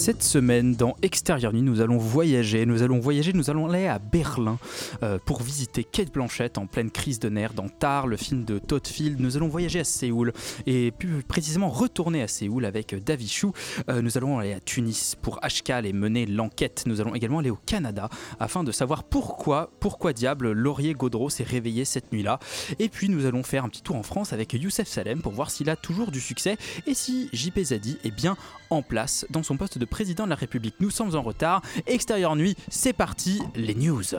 Cette semaine, dans Extérieur Nuit, nous allons voyager. Nous allons voyager, nous allons aller à Berlin euh, pour visiter Kate Blanchett en pleine crise de nerfs dans Tar, le film de Todd Field. Nous allons voyager à Séoul et plus précisément retourner à Séoul avec David Chou. Euh, nous allons aller à Tunis pour Ashkal et mener l'enquête. Nous allons également aller au Canada afin de savoir pourquoi, pourquoi diable Laurier Gaudreau s'est réveillé cette nuit-là. Et puis nous allons faire un petit tour en France avec Youssef Salem pour voir s'il a toujours du succès et si JP Zadi est bien en place dans son poste de président de la République. Nous sommes en retard. Extérieur nuit, c'est parti, les news. News.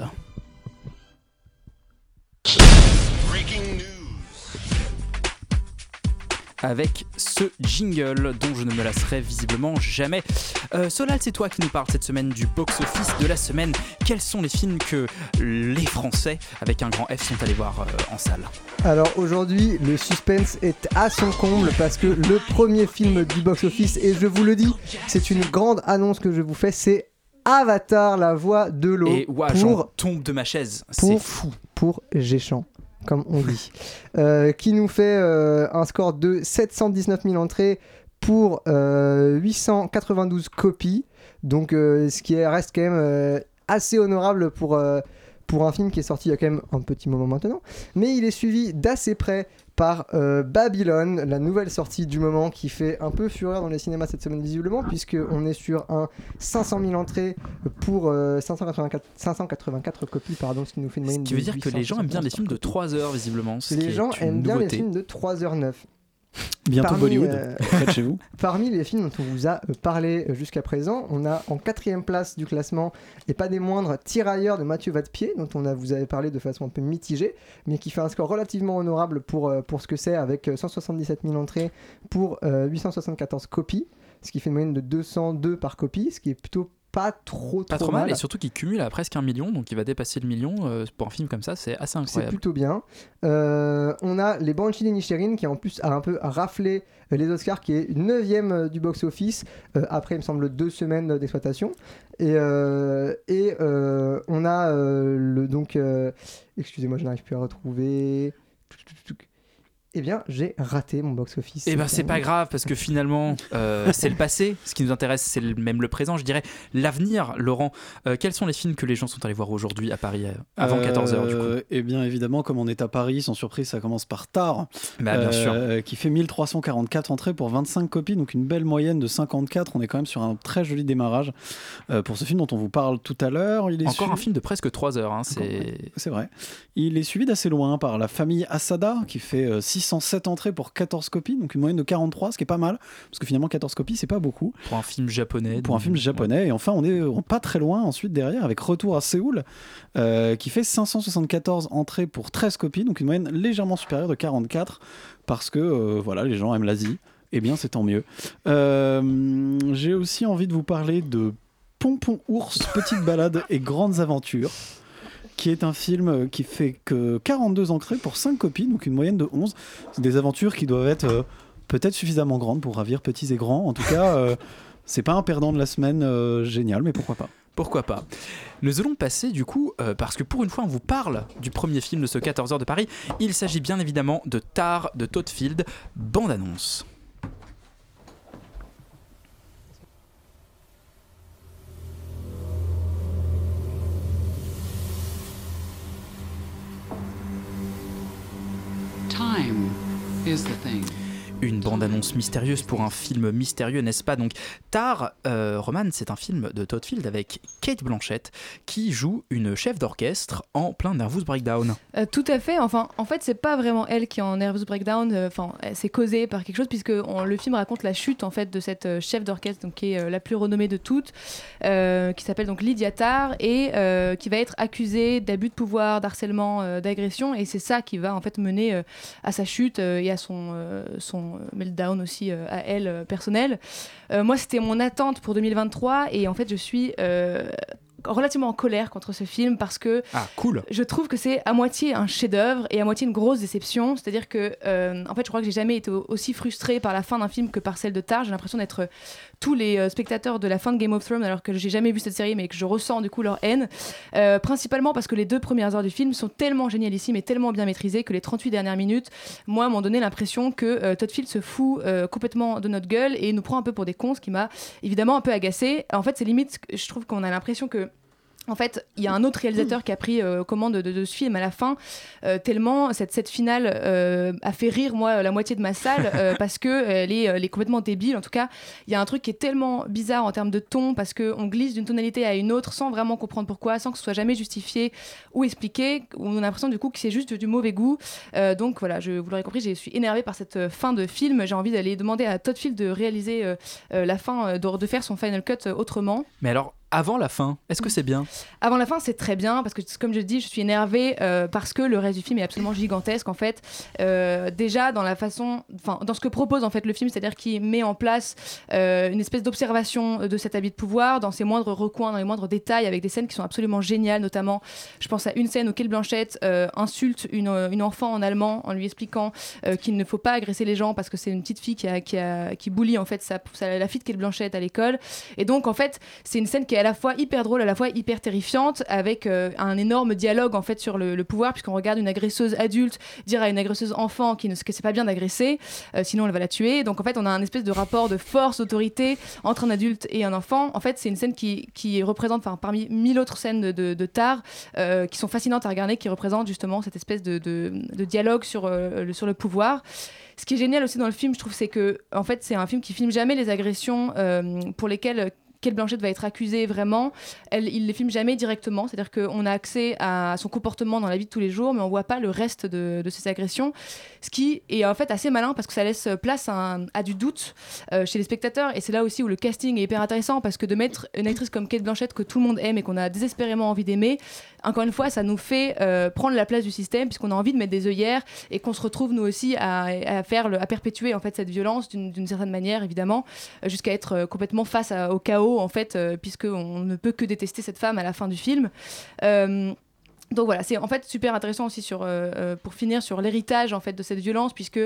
Avec ce jingle dont je ne me lasserai visiblement jamais. Euh, Solal, c'est toi qui nous parles cette semaine du box-office de la semaine. Quels sont les films que les Français, avec un grand F, sont allés voir euh, en salle Alors aujourd'hui, le suspense est à son comble parce que le premier film du box-office, et je vous le dis, c'est une grande annonce que je vous fais, c'est Avatar, la voix de l'eau Et ouah, pour, tombe de ma chaise. C'est pour, fou. pour Géchamp, comme on dit, Euh, qui nous fait euh, un score de 719 000 entrées pour euh, 892 copies, donc euh, ce qui est- reste quand même euh, assez honorable pour, euh, pour un film qui est sorti il y a quand même un petit moment maintenant, mais il est suivi d'assez près par euh, Babylone, la nouvelle sortie du moment qui fait un peu fureur dans les cinémas cette semaine visiblement, puisque on est sur un 500 000 entrées pour euh, 584, 584 copies, pardon, ce qui nous fait une Ce moyenne qui de veut dire que les gens aiment bien les 871 films de 3 heures, visiblement. ce qui les gens aiment bien les films de 3h09. Bientôt Parmi, Bollywood, euh, près de chez vous. Parmi les films dont on vous a euh, parlé euh, jusqu'à présent, on a en quatrième place du classement, et pas des moindres, Tirailleurs de Mathieu Vadepied, dont on a, vous avez parlé de façon un peu mitigée, mais qui fait un score relativement honorable pour, euh, pour ce que c'est, avec euh, 177 000 entrées pour euh, 874 copies, ce qui fait une moyenne de 202 par copie, ce qui est plutôt pas trop, Pas trop, trop mal, et surtout qu'il cumule à presque un million, donc il va dépasser le million euh, pour un film comme ça, c'est assez C'est incroyable. plutôt bien. Euh, on a les Banshees d'Inisherin qui en plus a un peu raflé euh, les Oscars, qui est 9ème du box-office, euh, après il me semble deux semaines d'exploitation. Et, euh, et euh, on a euh, le donc... euh, Excusez-moi, je n'arrive plus à retrouver... Eh bien, j'ai raté mon box-office. Et ben c'est pas grave parce que finalement euh, c'est le passé. Ce qui nous intéresse c'est le- même le présent, je dirais l'avenir. Laurent, Euh, quels sont les films que les gens sont allés voir aujourd'hui à Paris euh, avant 14h du coup? Eh bien, évidemment, comme on est à Paris, sans surprise, ça commence par Tar. Bah, bien sûr. Qui fait 1344 entrées pour 25 copies, donc une belle moyenne de 54. On est quand même sur un très joli démarrage pour ce film dont on vous parle tout à l'heure. Il est Encore un film de presque 3 heures. hein, c'est C'est vrai. Il est suivi d'assez loin par la famille Asada, qui fait euh, 607 entrées pour 14 copies, donc une moyenne de 43, ce qui est pas mal, parce que finalement 14 copies, c'est pas beaucoup. pour un film japonais. Pour un film japonais. Et enfin, on est pas très loin ensuite derrière, avec Retour à Séoul, euh, qui fait 574 entrées pour 13 copies, donc une moyenne légèrement supérieure de 44, parce que euh, voilà, les gens aiment l'Asie. Eh bien, c'est tant mieux. Euh, J'ai aussi envie de vous parler de Pompon Ours, Petite Balade et Grandes Aventures qui est un film euh, qui fait que 42 entrées pour 5 copies, donc une moyenne de 11. C'est des aventures qui doivent être euh, peut-être suffisamment grandes pour ravir petits et grands. En tout cas, euh, c'est pas un perdant de la semaine euh, génial, mais pourquoi pas. Pourquoi pas Nous allons passer du coup, parce que pour une fois on vous parle du premier film de ce 14h de Paris, il s'agit bien évidemment de Tar de Todd Field, bande-annonce. Time is the thing. Une bande-annonce mystérieuse pour un film mystérieux, n'est-ce pas? Donc, Tar, euh, Roman, c'est un film de Todd Field avec Kate Blanchett qui joue une chef d'orchestre en plein nervous breakdown. Euh, tout à fait. Enfin, en fait, c'est pas vraiment elle qui est en nervous breakdown. euh, Enfin, c'est causé par quelque chose puisque le film raconte la chute en fait de cette euh, chef d'orchestre, qui est la plus renommée de toutes, qui s'appelle donc Lydia Tarr et qui va être accusée d'abus de pouvoir, d'harcèlement, d'agression. Et c'est ça qui va en fait mener à sa chute et à son euh, euh, meltdown aussi euh, à elle euh, personnel. Euh, moi, c'était mon attente pour 2023 et en fait, je suis relativement en colère contre ce film parce que Ah, cool je trouve que c'est à moitié un chef-d'œuvre et à moitié une grosse déception. C'est-à-dire que, euh, en fait, je crois que j'ai jamais été au- aussi frustrée par la fin d'un film que par celle de Tar. J'ai l'impression d'être euh, tous les euh, spectateurs de la fin de Game of Thrones, alors que j'ai jamais vu cette série, mais que je ressens du coup leur haine. Euh, principalement parce que les deux premières heures du film sont tellement génialissimes et tellement bien maîtrisées que les 38 dernières minutes, moi, m'ont donné l'impression que Todd Field se fout complètement de notre gueule et nous prend un peu pour des cons, ce qui m'a évidemment un peu agacé. En fait, c'est limite, je trouve qu'on a l'impression que en fait, il y a un autre réalisateur qui a pris euh, commande de, de ce film à la fin, euh, tellement cette, cette finale euh, a fait rire moi la moitié de ma salle parce que elle est, elle est complètement débile. En tout cas, il y a un truc qui est tellement bizarre en termes de ton parce que on glisse d'une tonalité à une autre sans vraiment comprendre pourquoi, sans que ce soit jamais justifié ou expliqué. On a l'impression du coup que c'est juste du mauvais goût. Donc voilà, je, vous l'aurez compris, je suis énervée par cette fin de film. J'ai envie d'aller demander à Todd Field de réaliser la fin, de, de faire son final cut autrement. Mais alors, avant la fin, est-ce que c'est bien? Avant la fin, c'est très bien parce que, comme je dis, je suis énervée euh, parce que le reste du film est absolument gigantesque en fait. Euh, déjà dans la façon, enfin dans ce que propose en fait le film, c'est-à-dire qu'il met en place euh, une espèce d'observation de cet habit de pouvoir dans ses moindres recoins, dans les moindres détails, avec des scènes qui sont absolument géniales. Notamment, je pense à une scène où Kate Blanchett insulte une, une enfant en allemand en lui expliquant qu'il ne faut pas agresser les gens parce que c'est une petite fille qui a, qui a en fait sa, la fille de Kate Blanchett à l'école. Et donc en fait, c'est une scène qui est à la fois hyper drôle, à la fois hyper terrifiante, avec euh, un énorme dialogue en fait sur le, pouvoir, puisqu'on regarde une agresseuse adulte dire à une agresseuse enfant qui ne, que c'est pas bien d'agresser, euh, sinon elle va la tuer. Donc en fait, on a un espèce de rapport de force, d'autorité entre un adulte et un enfant. En fait, c'est une scène qui, représente, parmi mille autres scènes de, de, euh, qui sont fascinantes à regarder, qui représentent justement cette espèce de, dialogue sur, le, pouvoir. Ce qui est génial aussi dans le film, je trouve, c'est que en fait, c'est un film qui filme jamais les agressions pour lesquelles Kate Blanchett va être accusée vraiment. Elle, il les filme jamais directement, c'est-à-dire qu'on a accès à son comportement dans la vie de tous les jours, mais on voit pas le reste de, ses agressions. Ce qui est en fait assez malin parce que ça laisse place à, du doute euh, chez les spectateurs. Et c'est là aussi où le casting est hyper intéressant parce que de mettre une actrice comme Kate Blanchett que tout le monde aime et qu'on a désespérément envie d'aimer, encore une fois, ça nous fait euh, prendre la place du système puisqu'on a envie de mettre des œillères et qu'on se retrouve nous aussi à, faire à perpétuer en fait cette violence d'une certaine manière évidemment jusqu'à être euh, complètement face au chaos en fait euh, puisqu'on ne peut que détester cette femme à la fin du film. Euh, donc voilà, c'est en fait super intéressant aussi sur, euh, pour finir sur l'héritage en fait de cette violence, puisque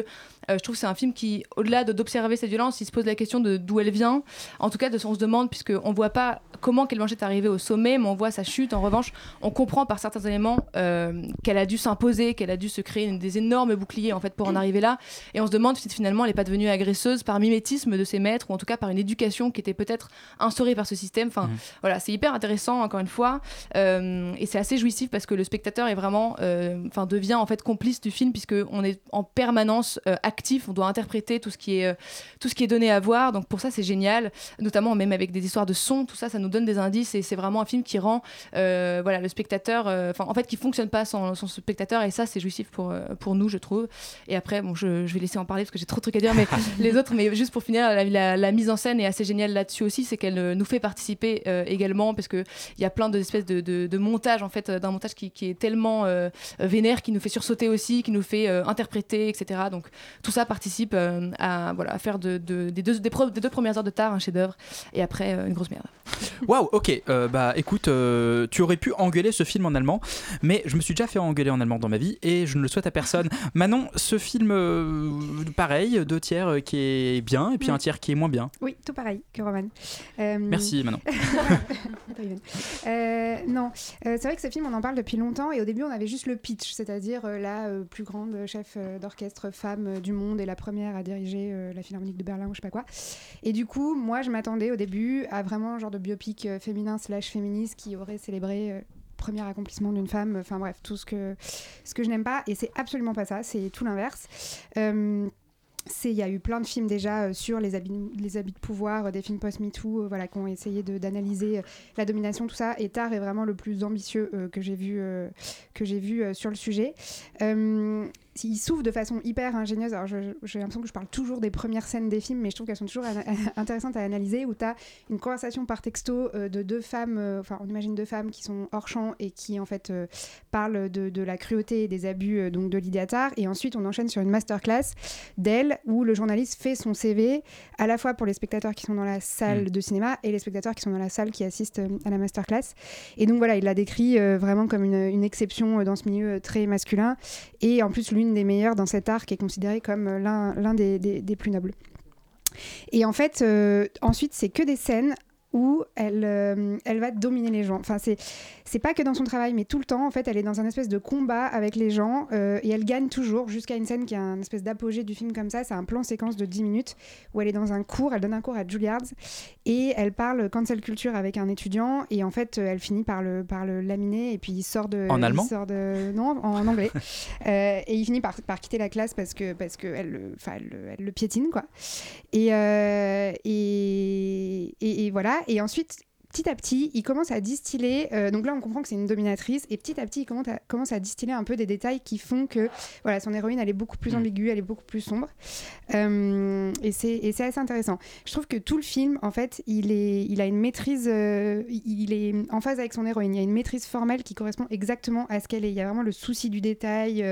je trouve que c'est un film qui, au-delà de d'observer cette violence, il se pose la question de d'où elle vient. En tout cas, de, on se demande, puisque on voit pas comment Kate Blanchett est arrivée au sommet, mais on voit sa chute. En revanche, on comprend par certains éléments euh, qu'elle a dû s'imposer, qu'elle a dû se créer une- des énormes boucliers en fait pour en arriver là. Et on se demande si finalement elle n'est pas devenue agresseuse par mimétisme de ses maîtres, ou en tout cas par une éducation qui était peut-être instaurée par ce système. Enfin, voilà, c'est hyper intéressant encore une fois, Euh, et c'est assez jouissif parce que le spectateur est vraiment, euh, devient en fait complice du film puisque on est en permanence euh, actif, on doit interpréter tout ce qui est euh, tout ce qui est donné à voir. Donc pour ça c'est génial, notamment même avec des histoires de son, tout ça, ça nous donne des indices et c'est vraiment un film qui rend, euh, voilà, le spectateur, euh, enfin en fait qui fonctionne pas sans, sans ce spectateur et ça c'est jouissif pour pour nous je trouve. Et après bon je, je vais laisser en parler parce que j'ai trop de trucs à dire, mais les autres, mais juste pour finir, la, la- la mise en scène est assez géniale là-dessus aussi, c'est qu'elle nous fait participer euh, également parce que il y a plein d'espèces de, de, de montage en fait, d'un montage qui, qui est tellement euh, vénère, qui nous fait sursauter aussi, qui nous fait euh, interpréter, etc. Donc tout ça participe euh, à voilà à faire de, de- des, deux, des, pro- des deux premières heures de tard un chef-d'œuvre et après euh, une grosse merde. Waouh, ok, euh, bah écoute, euh, tu aurais pu engueuler ce film en allemand, mais je me suis déjà fait engueuler en allemand dans ma vie et je ne le souhaite à personne. Manon, ce film, euh, pareil, deux tiers euh, qui est bien et puis un tiers qui est moins bien. Oui, tout pareil que Roman. Euh, Merci Manon. Euh, non, Euh, c'est vrai que ce film, on en parle depuis longtemps et au début, on avait juste le pitch, c'est-à-dire euh, la euh, plus grande chef euh, d'orchestre femme euh, du monde et la première à diriger euh, la Philharmonique de Berlin ou je sais pas quoi. Et du coup, moi, je m'attendais au début à vraiment un genre de biopic euh, féminin slash féministe qui aurait célébré euh, premier accomplissement d'une femme, enfin bref, tout ce que, ce que je n'aime pas. Et c'est absolument pas ça, c'est tout l'inverse. Euh, il y a eu plein de films déjà sur les habits, les habits de pouvoir, des films post-MeToo, voilà, qui ont essayé d'analyser la domination, tout ça. Et Tar est vraiment le plus ambitieux que j'ai vu, que j'ai vu sur le sujet. Il s'ouvre de façon hyper ingénieuse. Alors, j'ai l'impression que je parle toujours des premières scènes des films, mais je trouve qu'elles sont toujours intéressantes à analyser. Où tu as une conversation par texto euh, de deux femmes, euh, enfin, on imagine deux femmes qui sont hors champ et qui, en fait, euh, parlent de, de la cruauté et des abus donc de Lydia Tarr. Et ensuite, on enchaîne sur une masterclass d'elle où le journaliste fait son CV à la fois pour les spectateurs qui sont dans la salle Mm. de cinéma et les spectateurs qui sont dans la salle qui assistent à la masterclass. Et donc voilà, il la décrit vraiment comme une, une exception dans ce milieu très masculin et en plus l'une des meilleures dans cet art qui est considéré comme euh, l'un des plus nobles. Et en fait, euh, ensuite, c'est que des scènes où elle, euh, elle va dominer les gens. Enfin, c'est, c'est pas que dans son travail, mais tout le temps, en fait, elle est dans un espèce de combat avec les gens euh, et elle gagne toujours jusqu'à une scène qui est un espèce d'apogée du film comme ça. C'est un plan séquence de 10 minutes où elle est dans un cours, elle donne un cours à Juilliard et elle parle cancel culture avec un étudiant et en fait, elle finit par le, par le laminer et puis il sort de. En il allemand sort de, Non, en anglais. Euh, et il finit par, par quitter la classe parce que, parce que elle, elle, le- elle le piétine, quoi. Et, et, et, et voilà. Et ensuite, petit à petit, il commence à distiller. euh, donc là, on comprend que c'est une dominatrice. Et petit à petit, il commence à, commence à distiller un peu des détails qui font que voilà, son héroïne, elle est beaucoup plus ambiguë, elle est beaucoup plus sombre. Euh, et c'est assez intéressant. Je trouve que tout le film, en fait, il, est, il a une maîtrise. euh, il est en phase avec son héroïne. Il y a une maîtrise formelle qui correspond exactement à ce qu'elle est. Il y a vraiment le souci du détail,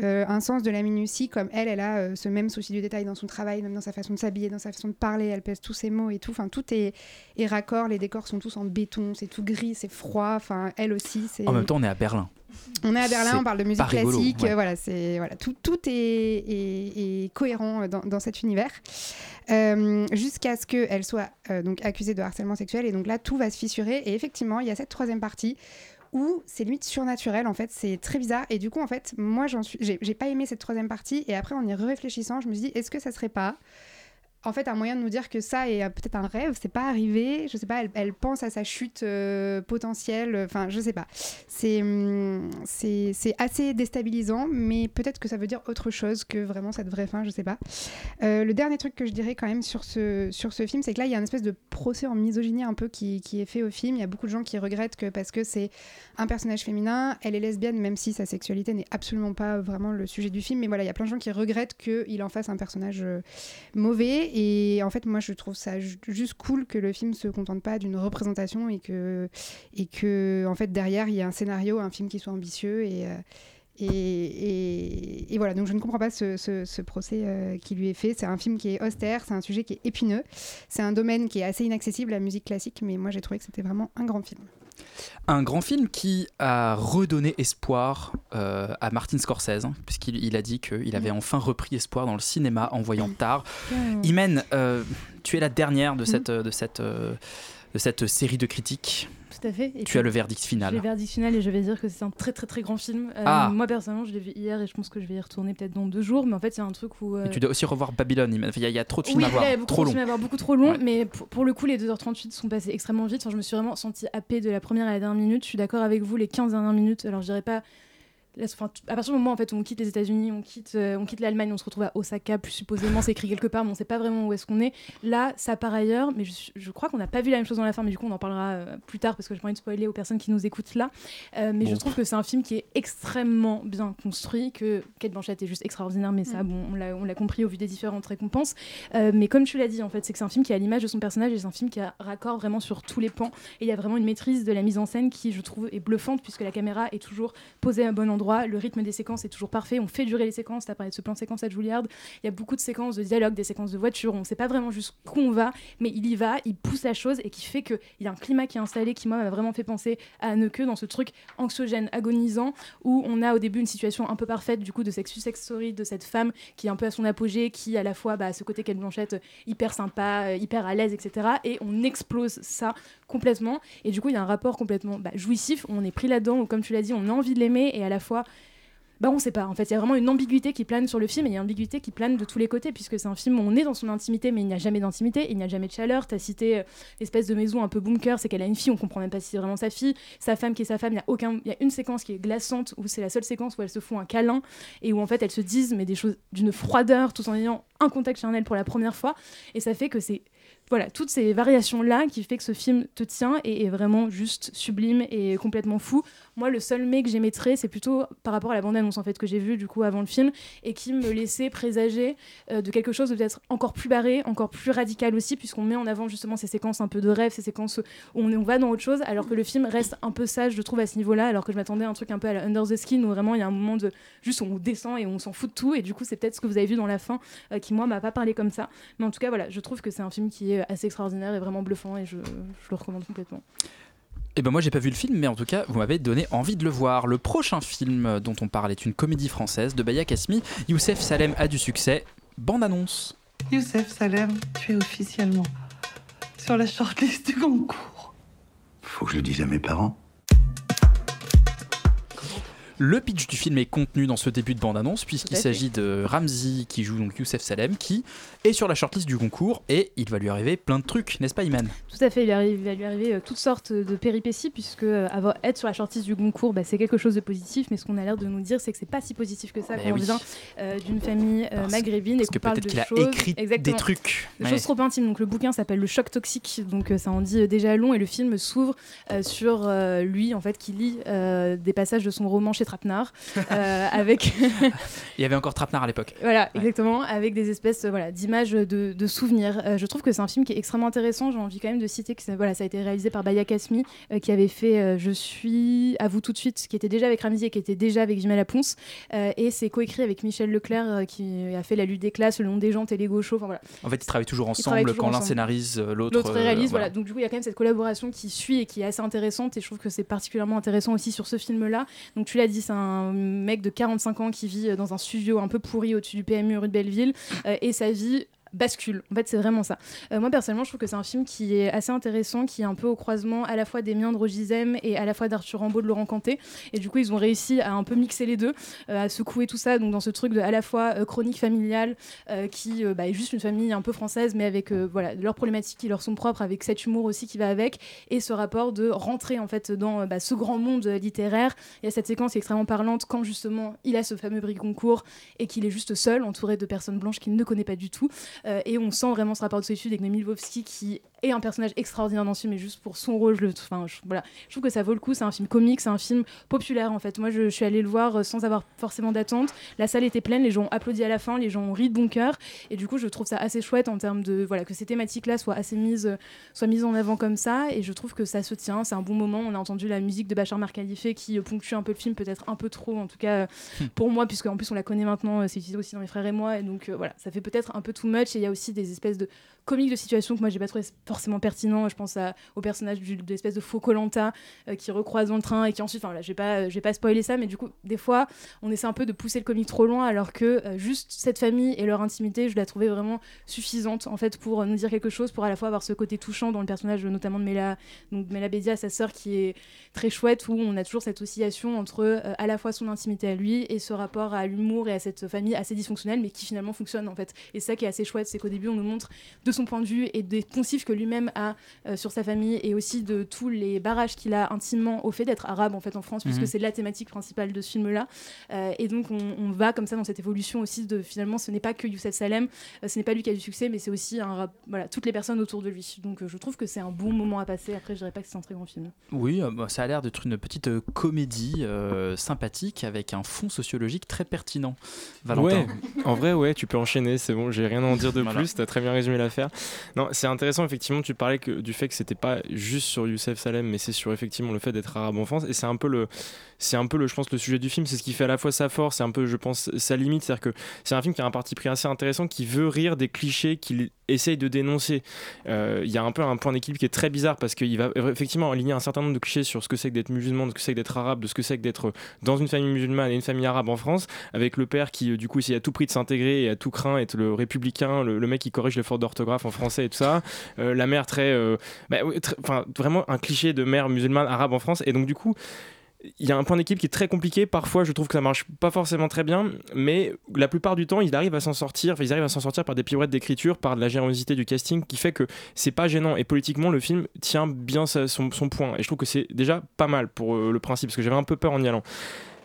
un sens de la minutie, comme elle, elle a ce même souci du détail dans son travail, même dans sa façon de s'habiller, dans sa façon de parler. Elle pèse tous ses mots et tout. Enfin, tout est, est raccord. Les décors sont tous en béton. C'est tout gris, c'est froid. Enfin, elle aussi. c'est En même temps, on est à Berlin. on est à Berlin, on parle de musique rigolo, classique, ouais. voilà, c'est voilà, tout, tout est, est- est cohérent dans, dans cet univers, Euh, jusqu'à ce qu'elle soit euh, donc accusée de harcèlement sexuel et donc là tout va se fissurer et effectivement il y a cette troisième partie où c'est limite surnaturel en fait, c'est très bizarre et du coup en fait moi j'en suis, j'ai j'ai pas aimé cette troisième partie et après en y réfléchissant je me suis dit est-ce que ça serait pas en fait un moyen de nous dire que ça est euh, peut-être un rêve, c'est pas arrivé, je sais pas, elle, pense à sa chute euh, potentielle, enfin je sais pas. C'est hum, c'est assez déstabilisant, mais peut-être que ça veut dire autre chose que vraiment cette vraie fin, je sais pas. Euh, le dernier truc que je dirais quand même sur ce, sur ce film, c'est que là il y a une espèce de procès en misogynie un peu qui, qui est fait au film. Il y a beaucoup de gens qui regrettent que parce que c'est un personnage féminin, elle est lesbienne, même si sa sexualité n'est absolument pas vraiment le sujet du film. Mais voilà, il y a plein de gens qui regrettent qu'il en fasse un personnage euh, mauvais. Et en fait, moi, je trouve ça ju- juste cool que le film se contente pas d'une représentation et que, et que, en fait, derrière, il y a un scénario, un film qui soit ambitieux et. euh, et, et- voilà, donc je ne comprends pas ce, ce- procès euh, qui lui est fait. C'est un film qui est austère, c'est un sujet qui est épineux, c'est un domaine qui est assez inaccessible, la musique classique, mais moi j'ai trouvé que c'était vraiment un grand film. Un grand film qui a redonné espoir euh, à Martin Scorsese, hein, puisqu'il il a dit qu'il avait enfin repris espoir dans le cinéma en voyant tard. Carrément. Imen, euh, tu es la dernière de cette, de cette, euh, de cette série de critiques. Tout à fait. Et Tu as le verdict final. J'ai le verdict final et je vais dire que c'est un très très très grand film. Euh, Ah. Moi personnellement, je l'ai vu hier et je pense que je vais y retourner peut-être dans deux jours. Mais en fait, il y a un truc où. euh, Et tu dois aussi revoir Babylone. Il y, a- il y a trop de films oui, à voir, là, il y a beaucoup trop de long. films à voir, beaucoup trop long, Ouais. mais pour, pour le coup, les 2h38 sont passés extrêmement vite. Enfin, je me suis vraiment sentie happée de la première à la dernière minute. Je suis d'accord avec vous, les 15 dernières minutes. Alors, je dirais pas. Là, enfin, à partir du moment en fait, où on quitte les États-Unis, on quitte, euh, on quitte l'Allemagne, on se retrouve à Osaka, plus supposément c'est écrit quelque part, mais on sait pas vraiment où est-ce qu'on est. Là, ça part ailleurs, mais je, je crois qu'on n'a pas vu la même chose dans la fin, mais du coup, on en parlera euh, plus tard parce que j'ai pas envie de spoiler aux personnes qui nous écoutent là. Euh, mais je trouve que c'est un film qui est extrêmement bien construit, que Kate Blanchett est juste extraordinaire, mais ça, Mm. bon, on l'a- compris au vu des différentes récompenses. Euh, mais comme tu l'as dit, en fait, c'est que c'est un film qui est à l'image de son personnage et c'est un film qui a raccord vraiment sur tous les pans. Et il y a vraiment une maîtrise de la mise en scène qui, je trouve, est bluffante puisque la caméra est toujours posée à un bon endroit, le rythme des séquences est toujours parfait, on fait durer les séquences. Tu as parlé de ce plan séquence à Juilliard. Il y a beaucoup de séquences de dialogue, des séquences de voiture, on sait pas vraiment jusqu'où on va, mais il y va, il pousse la chose et qui fait qu'il y a un climat qui est installé qui, moi, m'a vraiment fait penser à Anneke dans ce truc anxiogène, agonisant, où on a au début une situation un peu parfaite du coup de sex sex story de cette femme qui est un peu à son apogée, qui à la fois bah, ce côté Kate Blanchett euh, hyper sympa, euh, hyper à l'aise, etc. Et on explose ça complètement. Et du coup, il y a un rapport complètement bah, jouissif. On est pris là-dedans, comme tu l'as dit, on a envie de l'aimer et à la fois bah on sait pas en fait. Il y a vraiment une ambiguïté qui plane sur le film et une ambiguïté qui plane de tous les côtés puisque c'est un film où on est dans son intimité mais il n'y a jamais d'intimité il n'y a jamais de chaleur. T'as cité euh, l'espèce de maison un peu bunker c'est qu'elle a une fille on comprend même pas si c'est vraiment sa fille. Sa femme qui est sa femme il y a aucun il y a une séquence qui est glaçante où c'est la seule séquence où elles se font un câlin et où en fait elles se disent mais des choses d'une froideur tout en ayant un contact charnel pour la première fois. Et ça fait que c'est voilà, toutes ces variations-là qui fait que ce film te tient et est vraiment juste sublime et complètement fou. Moi, le seul mais que j'émettrais, c'est plutôt par rapport à la bande-annonce en fait que j'ai vue du coup avant le film et qui me laissait présager euh, de quelque chose de peut-être encore plus barré, encore plus radical aussi, puisqu'on met en avant justement ces séquences un peu de rêve, ces séquences où on, va dans autre chose, alors que le film reste un peu sage, je trouve, à ce niveau-là, alors que je m'attendais à un truc un peu à la Under the Skin où vraiment il y a un moment de juste on descend et on s'en fout de tout, et du coup, c'est peut-être ce que vous avez vu dans la fin euh, qui, moi, m'a pas parlé comme ça. Mais en tout cas, voilà, je trouve que c'est un film qui est assez extraordinaire et vraiment bluffant et je, je le recommande complètement. Et ben moi j'ai pas vu le film, mais en tout cas vous m'avez donné envie de le voir. Le prochain film dont on parle est une comédie française de Baya Kasmi. Youssef Salem a du succès. Bande annonce. Youssef Salem, tu es officiellement sur la shortlist du concours. Faut que je le dise à mes parents. Le pitch du film est contenu dans ce début de bande-annonce, puisqu'il s'agit de Ramzi qui joue donc Youssef Salem, qui est sur la shortlist du concours et il va lui arriver plein de trucs, n'est-ce pas, Iman? Tout à fait, il, lui arrive- il va lui arriver euh, toutes sortes de péripéties, puisque euh, avoir, être sur la shortlist du Goncourt, bah, c'est quelque chose de positif, mais ce qu'on a l'air de nous dire, c'est que c'est pas si positif que ça quand on vient euh, d'une famille Parce- maghrébine et parce que qu'on parle peut-être de qu'il a choses... écrit des trucs. Des Ouais. choses trop intimes. Donc le bouquin s'appelle Le choc toxique, donc ça en dit déjà long, et le film s'ouvre sur lui, en fait, qui lit des passages de son roman chez Trapenard, euh, avec... Il y avait encore Trapnar à l'époque. Voilà, exactement, avec des espèces voilà, d'images de, de souvenirs. Euh, je trouve que c'est un film qui est extrêmement intéressant. J'ai envie quand même de citer que ça, voilà, ça a été réalisé par Baya Kasmi, euh, qui avait fait euh, Je suis à vous tout de suite, qui était déjà avec Ramsey et qui était déjà avec Jimel Laponce. Euh, et c'est coécrit avec Michel Leclerc, qui a fait La lutte des classes, Le nom des gens, Télé Gaucho. Enfin, voilà. En fait, ils travaillent toujours travaillent ensemble toujours quand l'un scénarise, l'autre. Réalise, voilà. voilà. Donc du coup, il y a quand même cette collaboration qui suit et qui est assez intéressante. Et je trouve que c'est particulièrement intéressant aussi sur ce film-là. Donc tu l'as dit, c'est un mec de 45 ans qui vit euh, dans un studio un peu pourri au-dessus du PMU rue de Belleville. euh, et sa vie bascule. En fait, c'est vraiment ça. Euh, moi, personnellement, je trouve que c'est un film qui est assez intéressant, qui est un peu au croisement à la fois des miens de Roger Zem et à la fois d'Arthur Rimbaud de Laurent Canté. Et du coup, ils ont réussi à un peu mixer les deux, euh, à secouer tout ça, donc dans ce truc de à la fois euh, chronique familiale, qui bah, est juste une famille un peu française, mais avec voilà leurs problématiques qui leur sont propres, avec cet humour aussi qui va avec, et ce rapport de rentrer en fait dans bah, ce grand monde littéraire. Il y a cette séquence extrêmement parlante quand justement il a ce fameux prix concours et qu'il est juste seul, entouré de personnes blanches qu'il ne connaît pas du tout. Euh, et on sent vraiment ce rapport de solitude avec Noémie Lvovsky qui est un personnage extraordinaire dans ce film, mais juste pour son rôle, je, le- enfin, je, voilà. je trouve que ça vaut le coup. C'est un film comique, c'est un film populaire en fait. Moi, je, je suis allée le voir euh, sans avoir forcément d'attente. La salle était pleine, les gens ont applaudi à la fin, les gens ont ri de bon cœur. Et du coup, je trouve ça assez chouette en termes de voilà que ces thématiques-là soient assez mises, euh, soient mises en avant comme ça. Et je trouve que ça se tient. C'est un bon moment. On a entendu la musique de Bachar Marcalifé qui ponctue un peu le film, peut-être un peu trop, en tout cas euh, pour moi, puisque en plus on la connaît maintenant. C'est utilisé aussi dans mes frères et moi. Et donc euh, voilà, ça fait peut-être un peu too much. Il y a aussi des espèces de comiques de situation que moi j'ai pas trouvé forcément pertinent. Je pense au personnage du- de l'espèce de faux Colanta qui recroise dans le train et qui ensuite, enfin là, je vais pas, je vais pas spoiler ça, mais du coup, des fois, on essaie un peu de pousser le comique trop loin, alors que euh, juste cette famille et leur intimité, je la trouvais vraiment suffisante en fait pour euh, nous dire quelque chose, pour à la fois avoir ce côté touchant dans le personnage notamment de Mela, donc Mela Bédia, sa sœur, qui est très chouette, où on a toujours cette oscillation entre euh, à la fois son intimité à lui et ce rapport à l'humour et à cette famille assez dysfonctionnelle, mais qui finalement fonctionne en fait. Et ça qui est assez chouette, c'est qu'au début, on nous montre de son point de vue et des poncifs que lui-même a euh, sur sa famille et aussi de tous les barrages qu'il a intimement au fait d'être arabe en fait en France, Mhm. puisque c'est la thématique principale de ce film-là. Euh, et donc on, on va comme ça dans cette évolution aussi de finalement ce n'est pas que Youssef Salem, euh, ce n'est pas lui qui a du succès, mais c'est aussi un rap- voilà toutes les personnes autour de lui. Donc euh, je trouve que c'est un bon moment à passer. Après je dirais pas que c'est un très grand film. Oui, euh, bah, ça a l'air d'être une petite euh, comédie euh, sympathique avec un fond sociologique très pertinent. Valentin. Ouais, en vrai, ouais, tu peux enchaîner, c'est bon, j'ai rien à en dire de Voilà. plus, t'as très bien résumé l'affaire. Non, c'est intéressant, effectivement, tu parlais que, du fait que c'était pas juste sur Youssef Salem, mais c'est sur effectivement le fait d'être arabe en France, et c'est un peu le, c'est un peu le, je pense, le sujet du film, c'est ce qui fait à la fois sa force, c'est un peu, je pense, sa limite, c'est-à-dire que c'est un film qui a un parti pris assez intéressant, qui veut rire des clichés qu'il essaye de dénoncer. Euh, Il y a un peu un point d'équilibre qui est très bizarre parce qu'il va effectivement aligner un certain nombre de clichés sur ce que c'est que d'être musulman, de ce que c'est que d'être arabe, de ce que c'est que d'être dans une famille musulmane et une famille arabe en France, avec le père qui, euh, du coup, essaye à tout prix de s'intégrer et à tout craint être le républicain, le, mec qui corrige les fautes d'orthographe en français et tout ça. Euh, la mère très, euh, bah, très- vraiment un cliché de mère musulmane arabe en France. Et donc, du coup, il y a un point d'équipe qui est très compliqué. Parfois, je trouve que ça marche pas forcément très bien, mais la plupart du temps, ils arrivent à s'en sortir. Enfin, ils arrivent à s'en sortir par des pirouettes d'écriture, par de la générosité du casting, qui fait que c'est pas gênant. Et politiquement, le film tient bien son, son point. Et je trouve que c'est déjà pas mal pour euh, le principe, parce que j'avais un peu peur en y allant.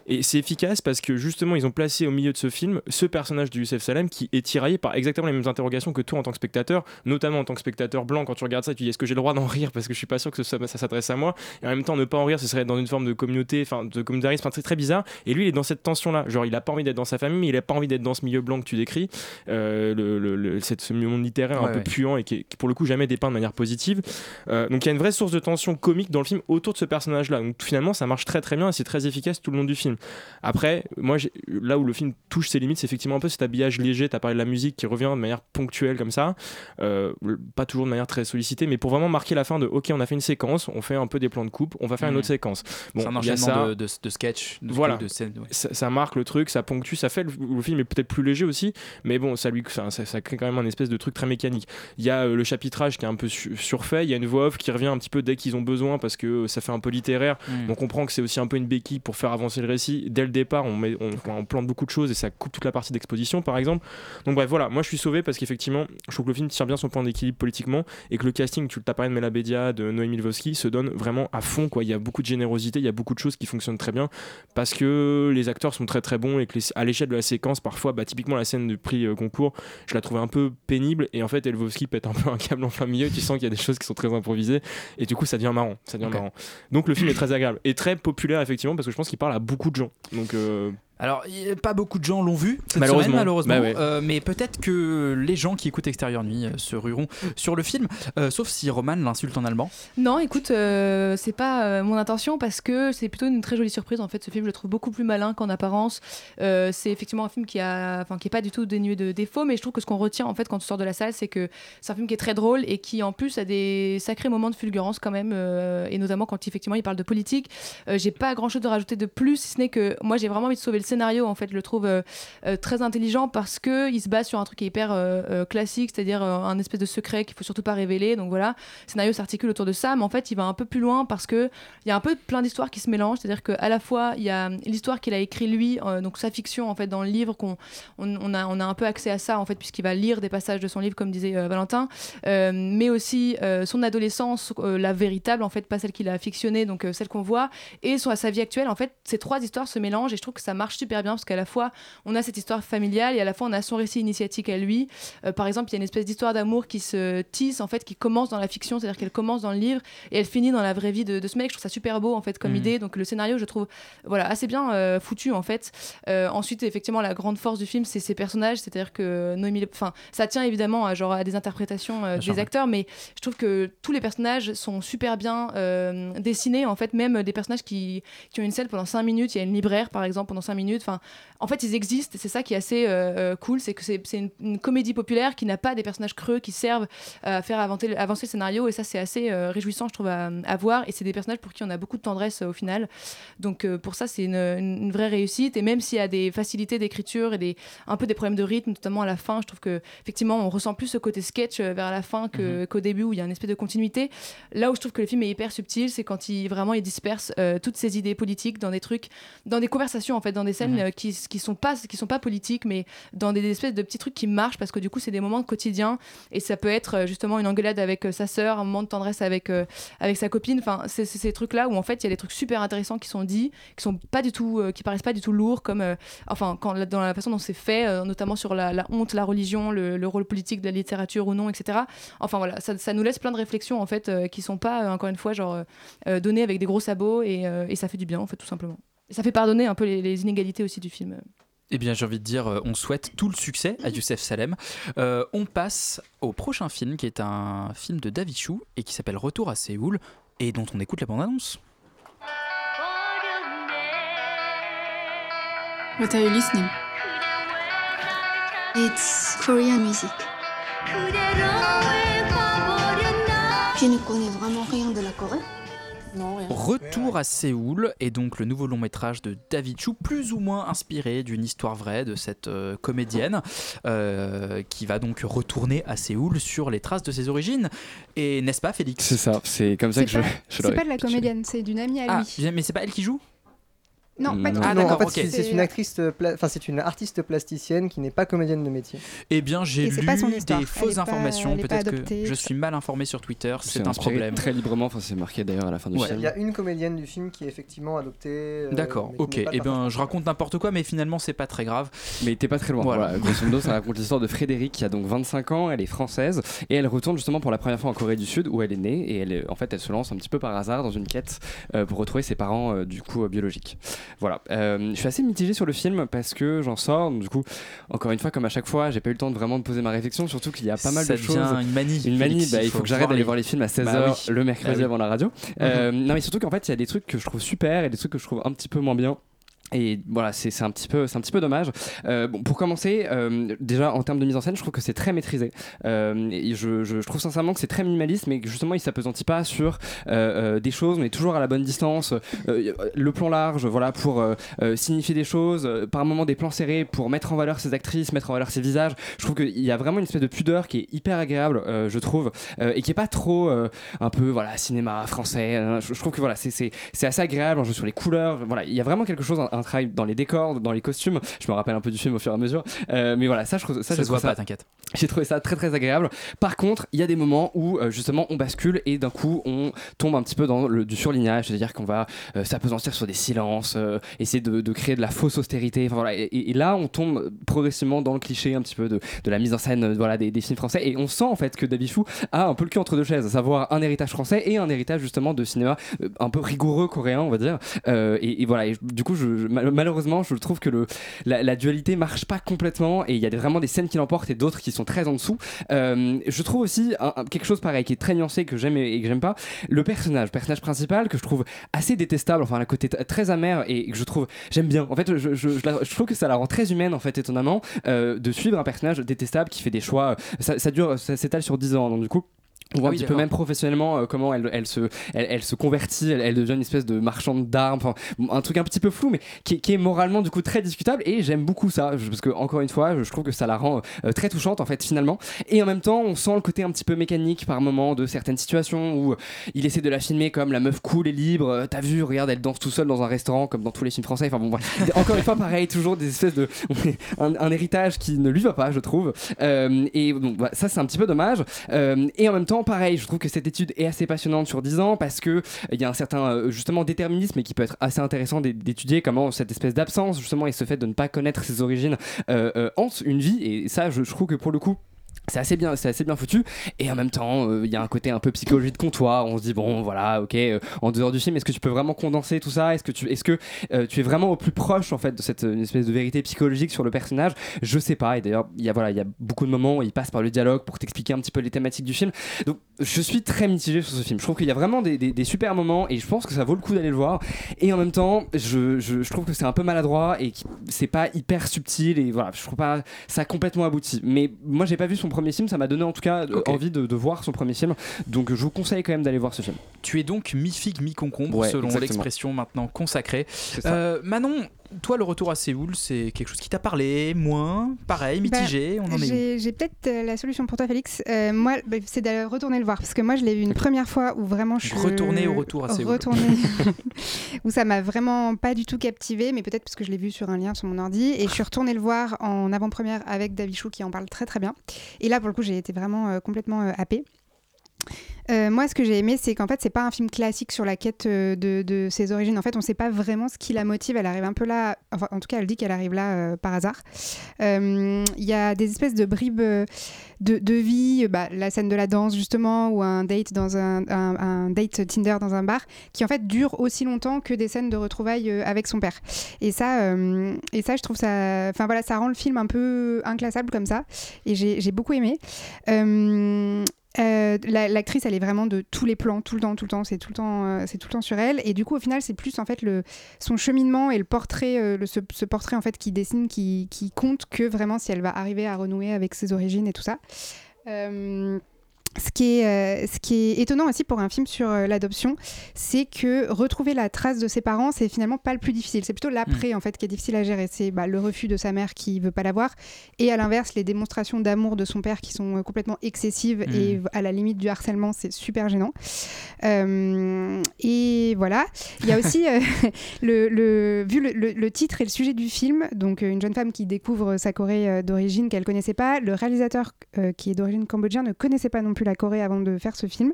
Et c'est efficace parce que justement, ils ont placé au milieu de ce film ce personnage de Youssef Salem qui est tiraillé par exactement les mêmes interrogations que toi en tant que spectateur, notamment en tant que spectateur blanc. Quand tu regardes ça, tu dis est-ce que j'ai le droit d'en rire parce que je suis pas sûr que ça, ça s'adresse à moi? Et en même temps, ne pas en rire, ce serait être dans une forme de communauté, enfin de communautarisme, enfin, c'est très bizarre. Et lui, il est dans cette tension-là. Genre, il a pas envie d'être dans sa famille, mais il a pas envie d'être dans ce milieu blanc que tu décris, euh, le, le- le- cette- ce monde littéraire Ouais, un peu ouais. puant et qui, est- qui, pour le coup jamais dépeint de manière positive. Euh, donc il y a une vraie source de tension comique dans le film autour de ce personnage-là. Donc finalement, ça marche très très bien et c'est très efficace tout le long du film. Après, moi, là où le film touche ses limites, c'est effectivement un peu cet habillage léger. Tu as parlé de la musique qui revient de manière ponctuelle comme ça, Euh, pas toujours de manière très sollicitée, mais pour vraiment marquer la fin de OK, on a fait une séquence, on fait un peu des plans de coupe, on va faire une Mhm. autre séquence. C'est un enchaînement ça. de, de, de Voilà. de ouais. Ça, ça marque le truc, ça ponctue, ça fait le, le film est peut-être plus léger aussi, mais bon, ça lui, ça, ça crée quand même un espèce de truc très mécanique. Il y a euh, le chapitrage qui est un peu su- surfait, il y a une voix off qui revient un petit peu dès qu'ils ont besoin parce que euh, ça fait un peu littéraire. Mm. On comprend que c'est aussi un peu une béquille pour faire avancer le récit. Dès le départ, on, met, on, on plante beaucoup de choses et ça coupe toute la partie d'exposition, par exemple. Donc bref, voilà, moi je suis sauvé parce qu'effectivement, je trouve que le film tient bien son point d'équilibre politiquement et que le casting, tu t'as parlé de Mela Bédia, de Noémie Lvovsky, se donne vraiment à fond. Quoi. Il y a beaucoup de générosité, il y a beaucoup de choses qui fonctionnent très bien parce que les acteurs sont très très bons et que les- à l'échelle de la séquence, parfois, bah, typiquement la scène du prix euh, concours, je la trouvais un peu pénible et en fait, Elvovsky pète un peu un câble en plein milieu. Tu sens qu'il y a des choses qui sont très improvisées et du coup, ça devient marrant. Ça devient marrant. Donc le film est très agréable et très populaire effectivement parce que je pense qu'il parle à beaucoup de Donc euh, Alors, pas beaucoup de gens l'ont vu cette Malheureusement. semaine, malheureusement. Bah ouais. Euh, mais peut-être que les gens qui écoutent Extérieur Nuit euh, se rueront sur le film, euh, sauf si Roman l'insulte en allemand. Non, écoute, euh, c'est pas euh, mon intention parce que c'est plutôt une très jolie surprise. En fait, ce film, je le trouve beaucoup plus malin qu'en apparence. Euh, c'est effectivement un film qui a, enfin, qui est pas du tout dénué de défauts, mais je trouve que ce qu'on retient en fait quand tu sors de la salle, c'est que c'est un film qui est très drôle et qui en plus a des sacrés moments de fulgurance quand même, euh, et notamment quand effectivement il parle de politique. Euh, j'ai pas grand chose de rajouter de plus, si ce n'est que moi j'ai vraiment envie de sauver le scénario. En fait, le trouve euh, euh, très intelligent parce que il se base sur un truc hyper euh, classique, c'est-à-dire un espèce de secret qu'il faut surtout pas révéler. Donc voilà, le scénario s'articule autour de ça, mais en fait, il va un peu plus loin parce que il y a un peu plein d'histoires qui se mélangent. C'est-à-dire qu'à la fois, il y a l'histoire qu'il a écrit lui, donc sa fiction en fait dans le livre, qu'on on, a, on a un peu accès à ça en fait puisqu'il va lire des passages de son livre, comme disait Valentin, mais aussi son adolescence, la véritable en fait, pas celle qu'il a fictionnée, donc celle qu'on voit, et son, sa vie actuelle. En fait, ces trois histoires se mélangent et je trouve que ça marche super bien parce qu'à la fois on a cette histoire familiale et à la fois on a son récit initiatique à lui. Euh, par exemple, il y a une espèce d'histoire d'amour qui se tisse en fait, qui commence dans la fiction, c'est-à-dire qu'elle commence dans le livre et elle finit dans la vraie vie de, de ce mec. Je trouve ça super beau en fait comme Mhm. idée. Donc le scénario, je trouve voilà assez bien euh, foutu en fait. Euh, ensuite, effectivement, la grande force du film, c'est ses personnages, c'est-à-dire que Noémie, enfin, ça tient évidemment à genre à des interprétations des acteurs, mais je trouve que tous les personnages sont super bien dessinés. En fait, même des personnages qui, qui ont une scène pendant 5 minutes. Il y a une libraire, par exemple, pendant 5 minutes. Enfin, en fait, ils existent. C'est ça qui est assez euh, euh, cool. C'est que c'est une, une comédie populaire qui n'a pas des personnages creux qui servent à faire avancer, avancer le scénario. Et ça, c'est assez euh, réjouissant, je trouve, à, à voir. Et c'est des personnages pour qui on a beaucoup de tendresse euh, au final. Donc, pour ça, c'est une, vraie réussite. Et même s'il y a des facilités d'écriture et des, un peu des problèmes de rythme, notamment à la fin, je trouve que effectivement, on ressent plus ce côté sketch vers la fin que- qu'au début où il y a une espèce de continuité. Là où je trouve que le film est hyper subtil, c'est quand il vraiment il disperse toutes ses idées politiques dans des trucs, dans des conversations en fait, dans des scènes Mhm. euh, qui, qui sont pas qui sont pas politiques, mais dans des, espèces de petits trucs qui marchent parce que du coup c'est des moments de quotidien et ça peut être euh, justement une engueulade avec euh, sa sœur, un moment de tendresse avec euh, avec sa copine. Enfin, c'est ces trucs là où en fait il y a des trucs super intéressants qui sont dits, qui sont pas du tout, euh, qui paraissent pas du tout lourds comme euh, enfin quand dans la façon dont c'est fait, notamment sur la, la honte, la religion, le, le rôle politique de la littérature ou non, etc. Enfin voilà, ça, ça nous laisse plein de réflexions en fait qui sont pas encore une fois genre données avec des gros sabots et, et ça fait du bien en fait tout simplement. Ça fait pardonner un peu les, les inégalités aussi du film. Eh bien, j'ai envie de dire, euh, on souhaite tout le succès à Youssef Salem. Euh, on passe au prochain film, qui est un film de David Chou et qui s'appelle Retour à Séoul, et dont on écoute la bande-annonce. What are you listening? It's Korean music. Je ne connais vraiment rien de la Corée. Non, rien. Retour à Séoul est donc le nouveau long métrage de David Chou, plus ou moins inspiré d'une histoire vraie de cette euh, comédienne euh, qui va donc retourner à Séoul sur les traces de ses origines. Et n'est-ce pas, Félix? C'est ça, c'est comme ça que je, pas, je c'est pas de la comédienne, c'est d'une amie à Ah, lui. mais c'est pas elle qui joue? Non, pas du Ah, tout. Non, en fait, c'est- une actrice, euh, pla- enfin c'est une artiste plasticienne qui n'est pas comédienne de métier. Eh bien, j'ai lu pas son histoire. des fausses informations. Peut-être que je tout suis mal informé sur Twitter. C'est un problème. Très librement, enfin, c'est marqué d'ailleurs à la fin du Ouais. film. Il y a une comédienne du film qui est effectivement adoptée. euh, D'accord, ok. Eh ben, partie. je raconte n'importe quoi, mais finalement, c'est pas très grave. Mais t'es pas très loin. Voilà. Grosso modo, ça raconte l'histoire de Frédéric qui a donc 25 ans, elle est française et elle retourne justement pour la première fois en Corée du Sud où elle est née et elle, est- en fait, elle se lance un petit peu par hasard dans une quête euh, pour retrouver ses parents du coup biologiques. Voilà. Euh, je suis assez mitigé sur le film parce que j'en sors. donc, Du coup, encore une fois, comme à chaque fois, j'ai pas eu le temps de vraiment de poser ma réflexion, surtout qu'il y a pas mal Ça de choses. une manie, Une manie. Félix, bah, il faut faut que j'arrête d'aller les- voir les films à 16h Bah oui. le mercredi Bah oui. avant la radio. Euh, non, mais surtout qu'en fait, il y a des trucs que je trouve super et des trucs que je trouve un petit peu moins bien. Et voilà, c'est un, petit peu- un petit peu dommage. Euh, bon, pour commencer, euh, déjà en termes de mise en scène, je trouve que c'est très maîtrisé. Euh, et je, je- trouve sincèrement que c'est très minimaliste, mais que justement il s'apesantit pas sur des choses, mais toujours à la bonne distance. Le plan large, voilà, pour signifier des choses, par moments des plans serrés pour mettre en valeur ses actrices, mettre en valeur ses visages. Je trouve qu'il y a vraiment une espèce de pudeur qui est hyper agréable, je trouve, et qui est pas trop un peu voilà cinéma français. hein. Je, trouve que voilà, c'est- assez agréable, un jeu sur les couleurs. Voilà, il y a vraiment quelque chose, un travail dans les décors, dans les costumes. Je me rappelle un peu du film au fur et à mesure, Euh, mais voilà, ça, je trouve ça, Ça se voit trouvé pas, t'inquiète. J'ai trouvé ça très très agréable. Par contre, il y a des moments où euh, justement on bascule et d'un coup on tombe un petit peu dans le, du surlignage, c'est-à-dire qu'on va euh, s'apesantir sur des silences, euh, essayer de, de créer de la fausse austérité. Enfin, voilà. et, là, on tombe progressivement dans le cliché un petit peu de, de la mise en scène voilà, des, des films français et on sent en fait que David Chou a un peu le cul entre deux chaises, à savoir un héritage français et un héritage justement de cinéma un peu rigoureux coréen, on va dire. Et, et voilà, et du coup, je, malheureusement, je trouve que la, dualité marche pas complètement et il y a vraiment des scènes qui l'emportent et d'autres qui sont très en dessous. Euh, je trouve aussi quelque chose pareil qui est très nuancé que j'aime et que j'aime pas. Le personnage, personnage principal que je trouve assez détestable, enfin, un côté très amer et que je trouve j'aime bien. En fait, je, trouve que ça la rend très humaine en fait, étonnamment, euh, de suivre un personnage détestable qui fait des choix. Ça, ça dure, ça s'étale sur 10 ans, donc du coup. On voit Ah oui, un petit peu même professionnellement euh, comment elle, elle, se, elle, elle se convertit, elle, elle devient une espèce de marchande d'armes, un truc un petit peu flou mais qui, est- qui est moralement du coup très discutable et j'aime beaucoup ça parce que encore une fois je, trouve que ça la rend euh, très touchante en fait finalement. Et en même temps on sent le côté un petit peu mécanique par moment de certaines situations où euh, il essaie de la filmer comme la meuf cool et libre euh, t'as vu regarde elle danse tout seul dans un restaurant comme dans tous les films français enfin bon bref. encore une fois pareil toujours des espèces de un, un héritage qui ne lui va pas je trouve. Euh, et donc bah, ça c'est un petit peu dommage. Euh, et en même temps pareil. Je trouve que cette étude est assez passionnante sur 10 ans parce que euh, il y a un certain euh, justement déterminisme et qui peut être assez intéressant d'é- d'étudier comment cette espèce d'absence justement et ce fait de ne pas connaître ses origines euh, euh, hante une vie. Et ça je trouve que pour le coup c'est assez bien c'est assez bien foutu. Et en même temps euh, il y a un côté un peu psychologie de comptoir on se dit bon voilà ok euh, en dehors du film est-ce que tu peux vraiment condenser tout ça? Est-ce que tu est-ce que euh, tu es vraiment au plus proche en fait de cette espèce de vérité psychologique sur le personnage? Je sais pas. Et d'ailleurs il y a voilà il y a beaucoup de moments où il passe par le dialogue pour t'expliquer un petit peu les thématiques du film. Donc je suis très mitigé sur ce film. Je trouve qu'il y a vraiment des, super moments et je pense que ça vaut le coup d'aller le voir. Et en même temps je, je- je trouve que c'est un peu maladroit et que c'est pas hyper subtil et voilà je trouve pas ça complètement abouti. Mais moi j'ai pas vu son premier film ça m'a donné en tout cas euh, envie de, de voir son premier film. Donc je vous conseille quand même d'aller voir ce film. Tu es donc mi-figue, mi-concombre, Ouais, selon l'expression maintenant consacrée. Euh, Manon, toi, le retour à Séoul, c'est quelque chose qui t'a parlé, moins, pareil, mitigé, Bah, on en est J'ai peut-être euh, la solution pour toi, Félix. Euh, moi, bah, c'est d'aller retourner le voir parce que moi, je l'ai vu une première fois où vraiment je suis Retourner au retour à Séoul. Retourner. où ça m'a vraiment pas du tout captivé, mais peut-être parce que je l'ai vu sur un lien sur mon ordi et je suis retournée le voir en avant-première avec David Chou qui en parle très très bien. Et là, pour le coup, j'ai été vraiment euh, complètement happée. Euh, moi, ce que j'ai aimé, c'est qu'en fait, c'est pas un film classique sur la quête euh, de, ses origines. En fait, on sait pas vraiment ce qui la motive. Elle arrive un peu là, enfin, en tout cas, elle dit qu'elle arrive là euh, par hasard. Il y a des espèces de bribes de, vie, bah, la scène de la danse justement, ou un date dans un, date Tinder dans un bar, qui en fait dure aussi longtemps que des scènes de retrouvailles avec son père. Et ça, et ça, je trouve ça, enfin voilà, ça rend le film un peu inclassable comme ça. Et j'ai beaucoup aimé. Euh, la- L'actrice, elle est vraiment de tous les plans, tout le temps, tout le temps. C'est tout le temps, euh, c'est tout le temps sur elle. Et du coup, au final, c'est plus en fait son cheminement et le portrait, euh, ce, portrait en fait qui dessine, qui compte que vraiment si elle va arriver à renouer avec ses origines et tout ça. Euh, ce qui, est, euh, ce qui est étonnant aussi pour un film sur euh, l'adoption, c'est que retrouver la trace de ses parents, c'est finalement pas le plus difficile. C'est plutôt l'après en fait qui est difficile à gérer. C'est bah, le refus de sa mère qui veut pas l'avoir, et à l'inverse les démonstrations d'amour de son père qui sont euh, complètement excessives Mm. et à la limite du harcèlement. C'est super gênant. Et voilà. Il y a aussi le, le- vu le, le- le titre et le sujet du film, donc une jeune femme qui découvre sa Corée d'origine qu'elle connaissait pas. Le réalisateur qui est d'origine cambodgienne ne connaissait pas non plus la Corée avant de faire ce film.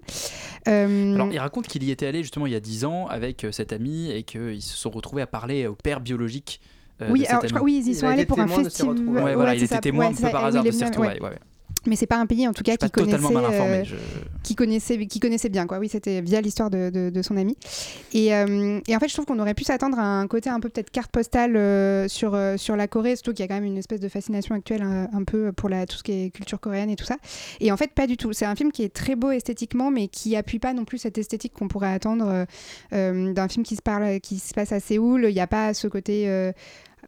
Euh, Alors, il raconte qu'il y était allé justement il y a 10 ans avec euh, cette amie et qu'ils se sont retrouvés à parler au père biologique. euh, oui, de cette alors je crois, amie. oui, ils y sont allés pour un festival. Ouais, voilà, il était ça. témoin Ouais, un peu ça. par hasard de ces mêmes, Mais c'est pas un pays en tout cas qui connaissait, euh, qui connaissait, qui connaissait bien quoi. Oui, c'était via l'histoire de, de- de son ami. Et, euh, et en fait, je trouve qu'on aurait pu s'attendre à un côté un peu peut-être carte postale euh, sur sur la Corée, surtout qu'il y a quand même une espèce de fascination actuelle un, un peu pour la tout ce qui est culture coréenne et tout ça. Et en fait, pas du tout. C'est un film qui est très beau esthétiquement, mais qui appuie pas non plus cette esthétique qu'on pourrait attendre d'un film qui se parle, qui se passe à Séoul. Il n'y a pas ce côté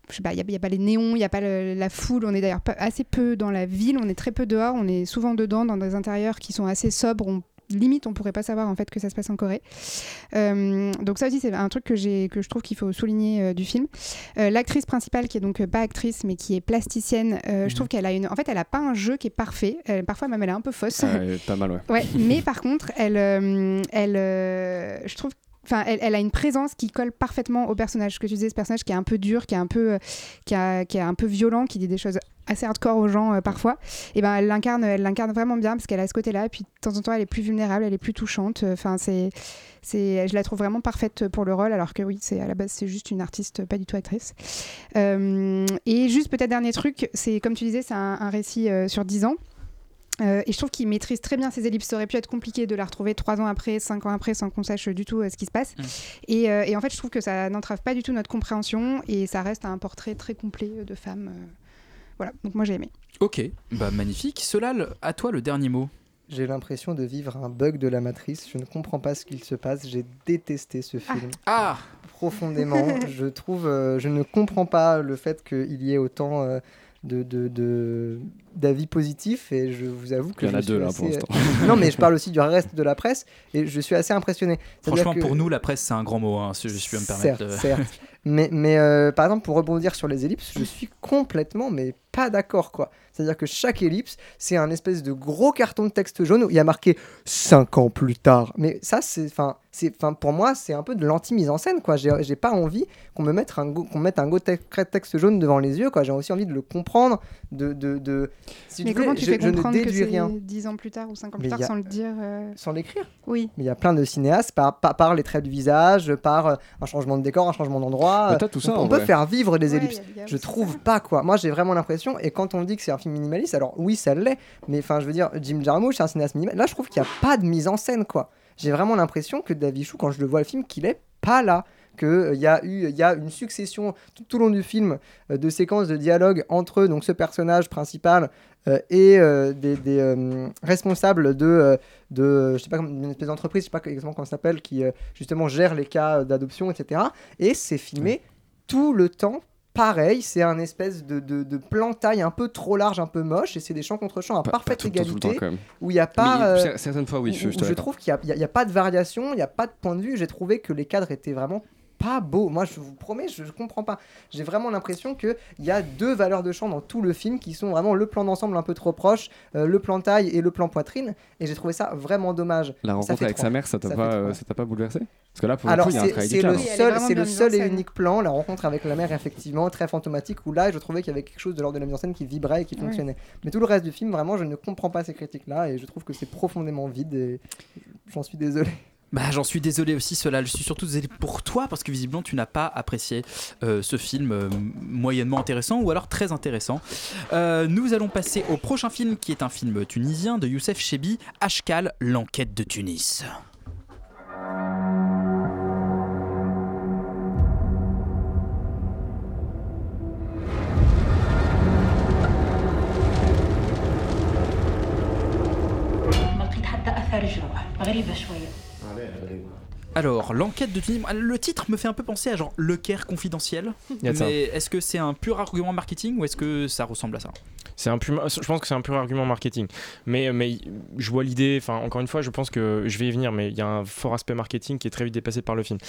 je sais pas, il n'y a, pas les néons, il n'y a pas le- la foule. On est d'ailleurs assez peu dans la ville, on est très peu dehors, on est souvent dedans, dans des intérieurs qui sont assez sobres. On, limite, on pourrait pas savoir en fait que ça se passe en Corée. Euh, donc ça aussi, c'est un truc que, que je trouve qu'il faut souligner euh, du film. Euh, l'actrice principale, qui est donc pas actrice, mais qui est plasticienne, je trouve qu'elle a une... En fait, elle a pas un jeu qui est parfait. Elle- parfois, même, elle est un peu fausse. Euh, pas mal, ouais. Ouais, mais par contre, elle, elle, je trouve, enfin, elle, a une présence qui colle parfaitement au personnage. Que tu disais, ce personnage qui est un peu dur, qui est un peu, euh, qui, a- qui est un peu violent, qui dit des choses assez hardcore aux gens euh, parfois. Et ben, elle l'incarne, elle l'incarne vraiment bien parce qu'elle a ce côté-là. Et puis de temps en temps, elle est plus vulnérable, elle est plus touchante. Enfin, c'est, c'est, je la trouve vraiment parfaite pour le rôle, alors que oui, c'est à la base, c'est juste une artiste, pas du tout actrice. Euh, et juste peut-être dernier truc, c'est comme tu disais, c'est un, récit sur 10 ans. Euh, et je trouve qu'il maîtrise très bien ses ellipses. Ça aurait pu être compliqué de la retrouver trois ans après, cinq ans après, sans qu'on sache du tout euh, ce qui se passe. Et, euh, et en fait, je trouve que ça n'entrave pas du tout notre compréhension et ça reste un portrait très complet de femme. euh. Voilà, donc moi j'ai aimé. Ok, bah magnifique. Solal, à toi le dernier mot. J'ai l'impression de vivre un bug de la matrice. Je ne comprends pas ce qu'il se passe. J'ai détesté ce film. Ah Profondément. je trouve. euh, je ne comprends pas le fait qu'il y ait autant. De, de, de- d'avis positifs et je vous avoue que Il y en a suis deux, là, assez- pour l'instant. non mais je parle aussi du reste de la presse et je suis assez impressionné Franchement, que- pour nous, la presse, c'est un grand mot, hein, si je puis me permettre. Certes, de- certes. Mais, mais euh, par exemple, pour rebondir sur les ellipses, je suis complètement, mais pas d'accord, quoi. C'est-à-dire que chaque ellipse, c'est un espèce de gros carton de texte jaune où il y a marqué 5 ans plus tard. Mais ça, c'est, enfin, c'est, enfin, pour moi, c'est un peu de l'anti-mise en scène, quoi. J'ai, pas envie qu'on me mette un, qu'on mette un gros te- texte jaune devant les yeux, quoi. J'ai aussi envie de le comprendre, de, de, de... si Mais tu comment tu je- fais je ne comprendre que déduis c'est rien. 10 ans plus tard ou 5 ans Mais plus tard a- sans le dire euh, Sans l'écrire Oui. Mais il y a plein de cinéastes par, par, par les traits du visage, par euh, un changement de décor, un changement d'endroit. Mais t'as tout ça, on, peut vrai. faire vivre des Ouais, ellipses. y a- y a je trouve pas quoi. Moi j'ai vraiment l'impression, et quand on dit que c'est un film minimaliste, alors oui ça l'est, mais enfin je veux dire, Jim Jarmusch c'est un cinéaste minimaliste. Là je trouve qu'il n'y a pas de mise en scène quoi. J'ai vraiment l'impression que David Chou, quand je le vois le film, qu'il est pas là. Qu'il y, a eu- il y a une succession tout, au long du film euh, de séquences de dialogue entre donc, ce personnage principal euh, et euh, des, des, euh, responsables de, euh, de, je sais pas, une espèce d'entreprise, je sais pas exactement comment ça s'appelle, qui euh, justement gère les cas d'adoption, etc. Et c'est filmé tout le temps pareil, c'est un espèce de, de, de plan taille un peu trop large, un peu moche, et c'est des champs contre champs à Pas- pas parfaite tout le temps, temps, égalité, où il n'y a pas... Euh, certaines fois, oui, où- je- je où te je l'accorde. trouve qu'il n'y a, y a pas de variation, il n'y a pas de point de vue, j'ai trouvé que les cadres étaient vraiment pas beaux. Moi, je vous promets, je ne comprends pas. J'ai vraiment l'impression qu'il y a deux valeurs de champ dans tout le film qui sont vraiment le plan d'ensemble un peu trop proche, euh, le plan taille et le plan poitrine, et j'ai trouvé ça vraiment dommage. La rencontre avec trois. sa mère, ça t'a pas, euh, trois. ça t'a pas bouleversé? Parce que là, pour Alors le coup, il y a un c'est travail c'est du le seul, c'est le seul et unique plan, la rencontre avec la mère effectivement très fantomatique où là je trouvais qu'il y avait quelque chose de l'ordre de la mise en scène qui vibrait et qui Ouais. fonctionnait. Mais tout le reste du film vraiment je ne comprends pas ces critiques là et je trouve que c'est profondément vide et j'en suis désolé. Bah, j'en suis désolé aussi, cela. Je suis surtout désolé pour toi parce que visiblement tu n'as pas apprécié euh, ce film euh, moyennement intéressant ou alors très intéressant. Euh, nous allons passer au prochain film qui est un film tunisien de Youssef Chebi, Ashkal, l'enquête de Tunis. Alors, l'enquête de Tunisie, le titre me fait un peu penser à genre Le Caire confidentiel. Mais est-ce que c'est un pur argument marketing ou est-ce que ça ressemble à ça? C'est un pur- je pense que c'est un pur argument marketing. Mais, mais je vois l'idée, enfin encore une fois, je pense que je vais y venir, mais il y a un fort aspect marketing qui est très vite dépassé par le film.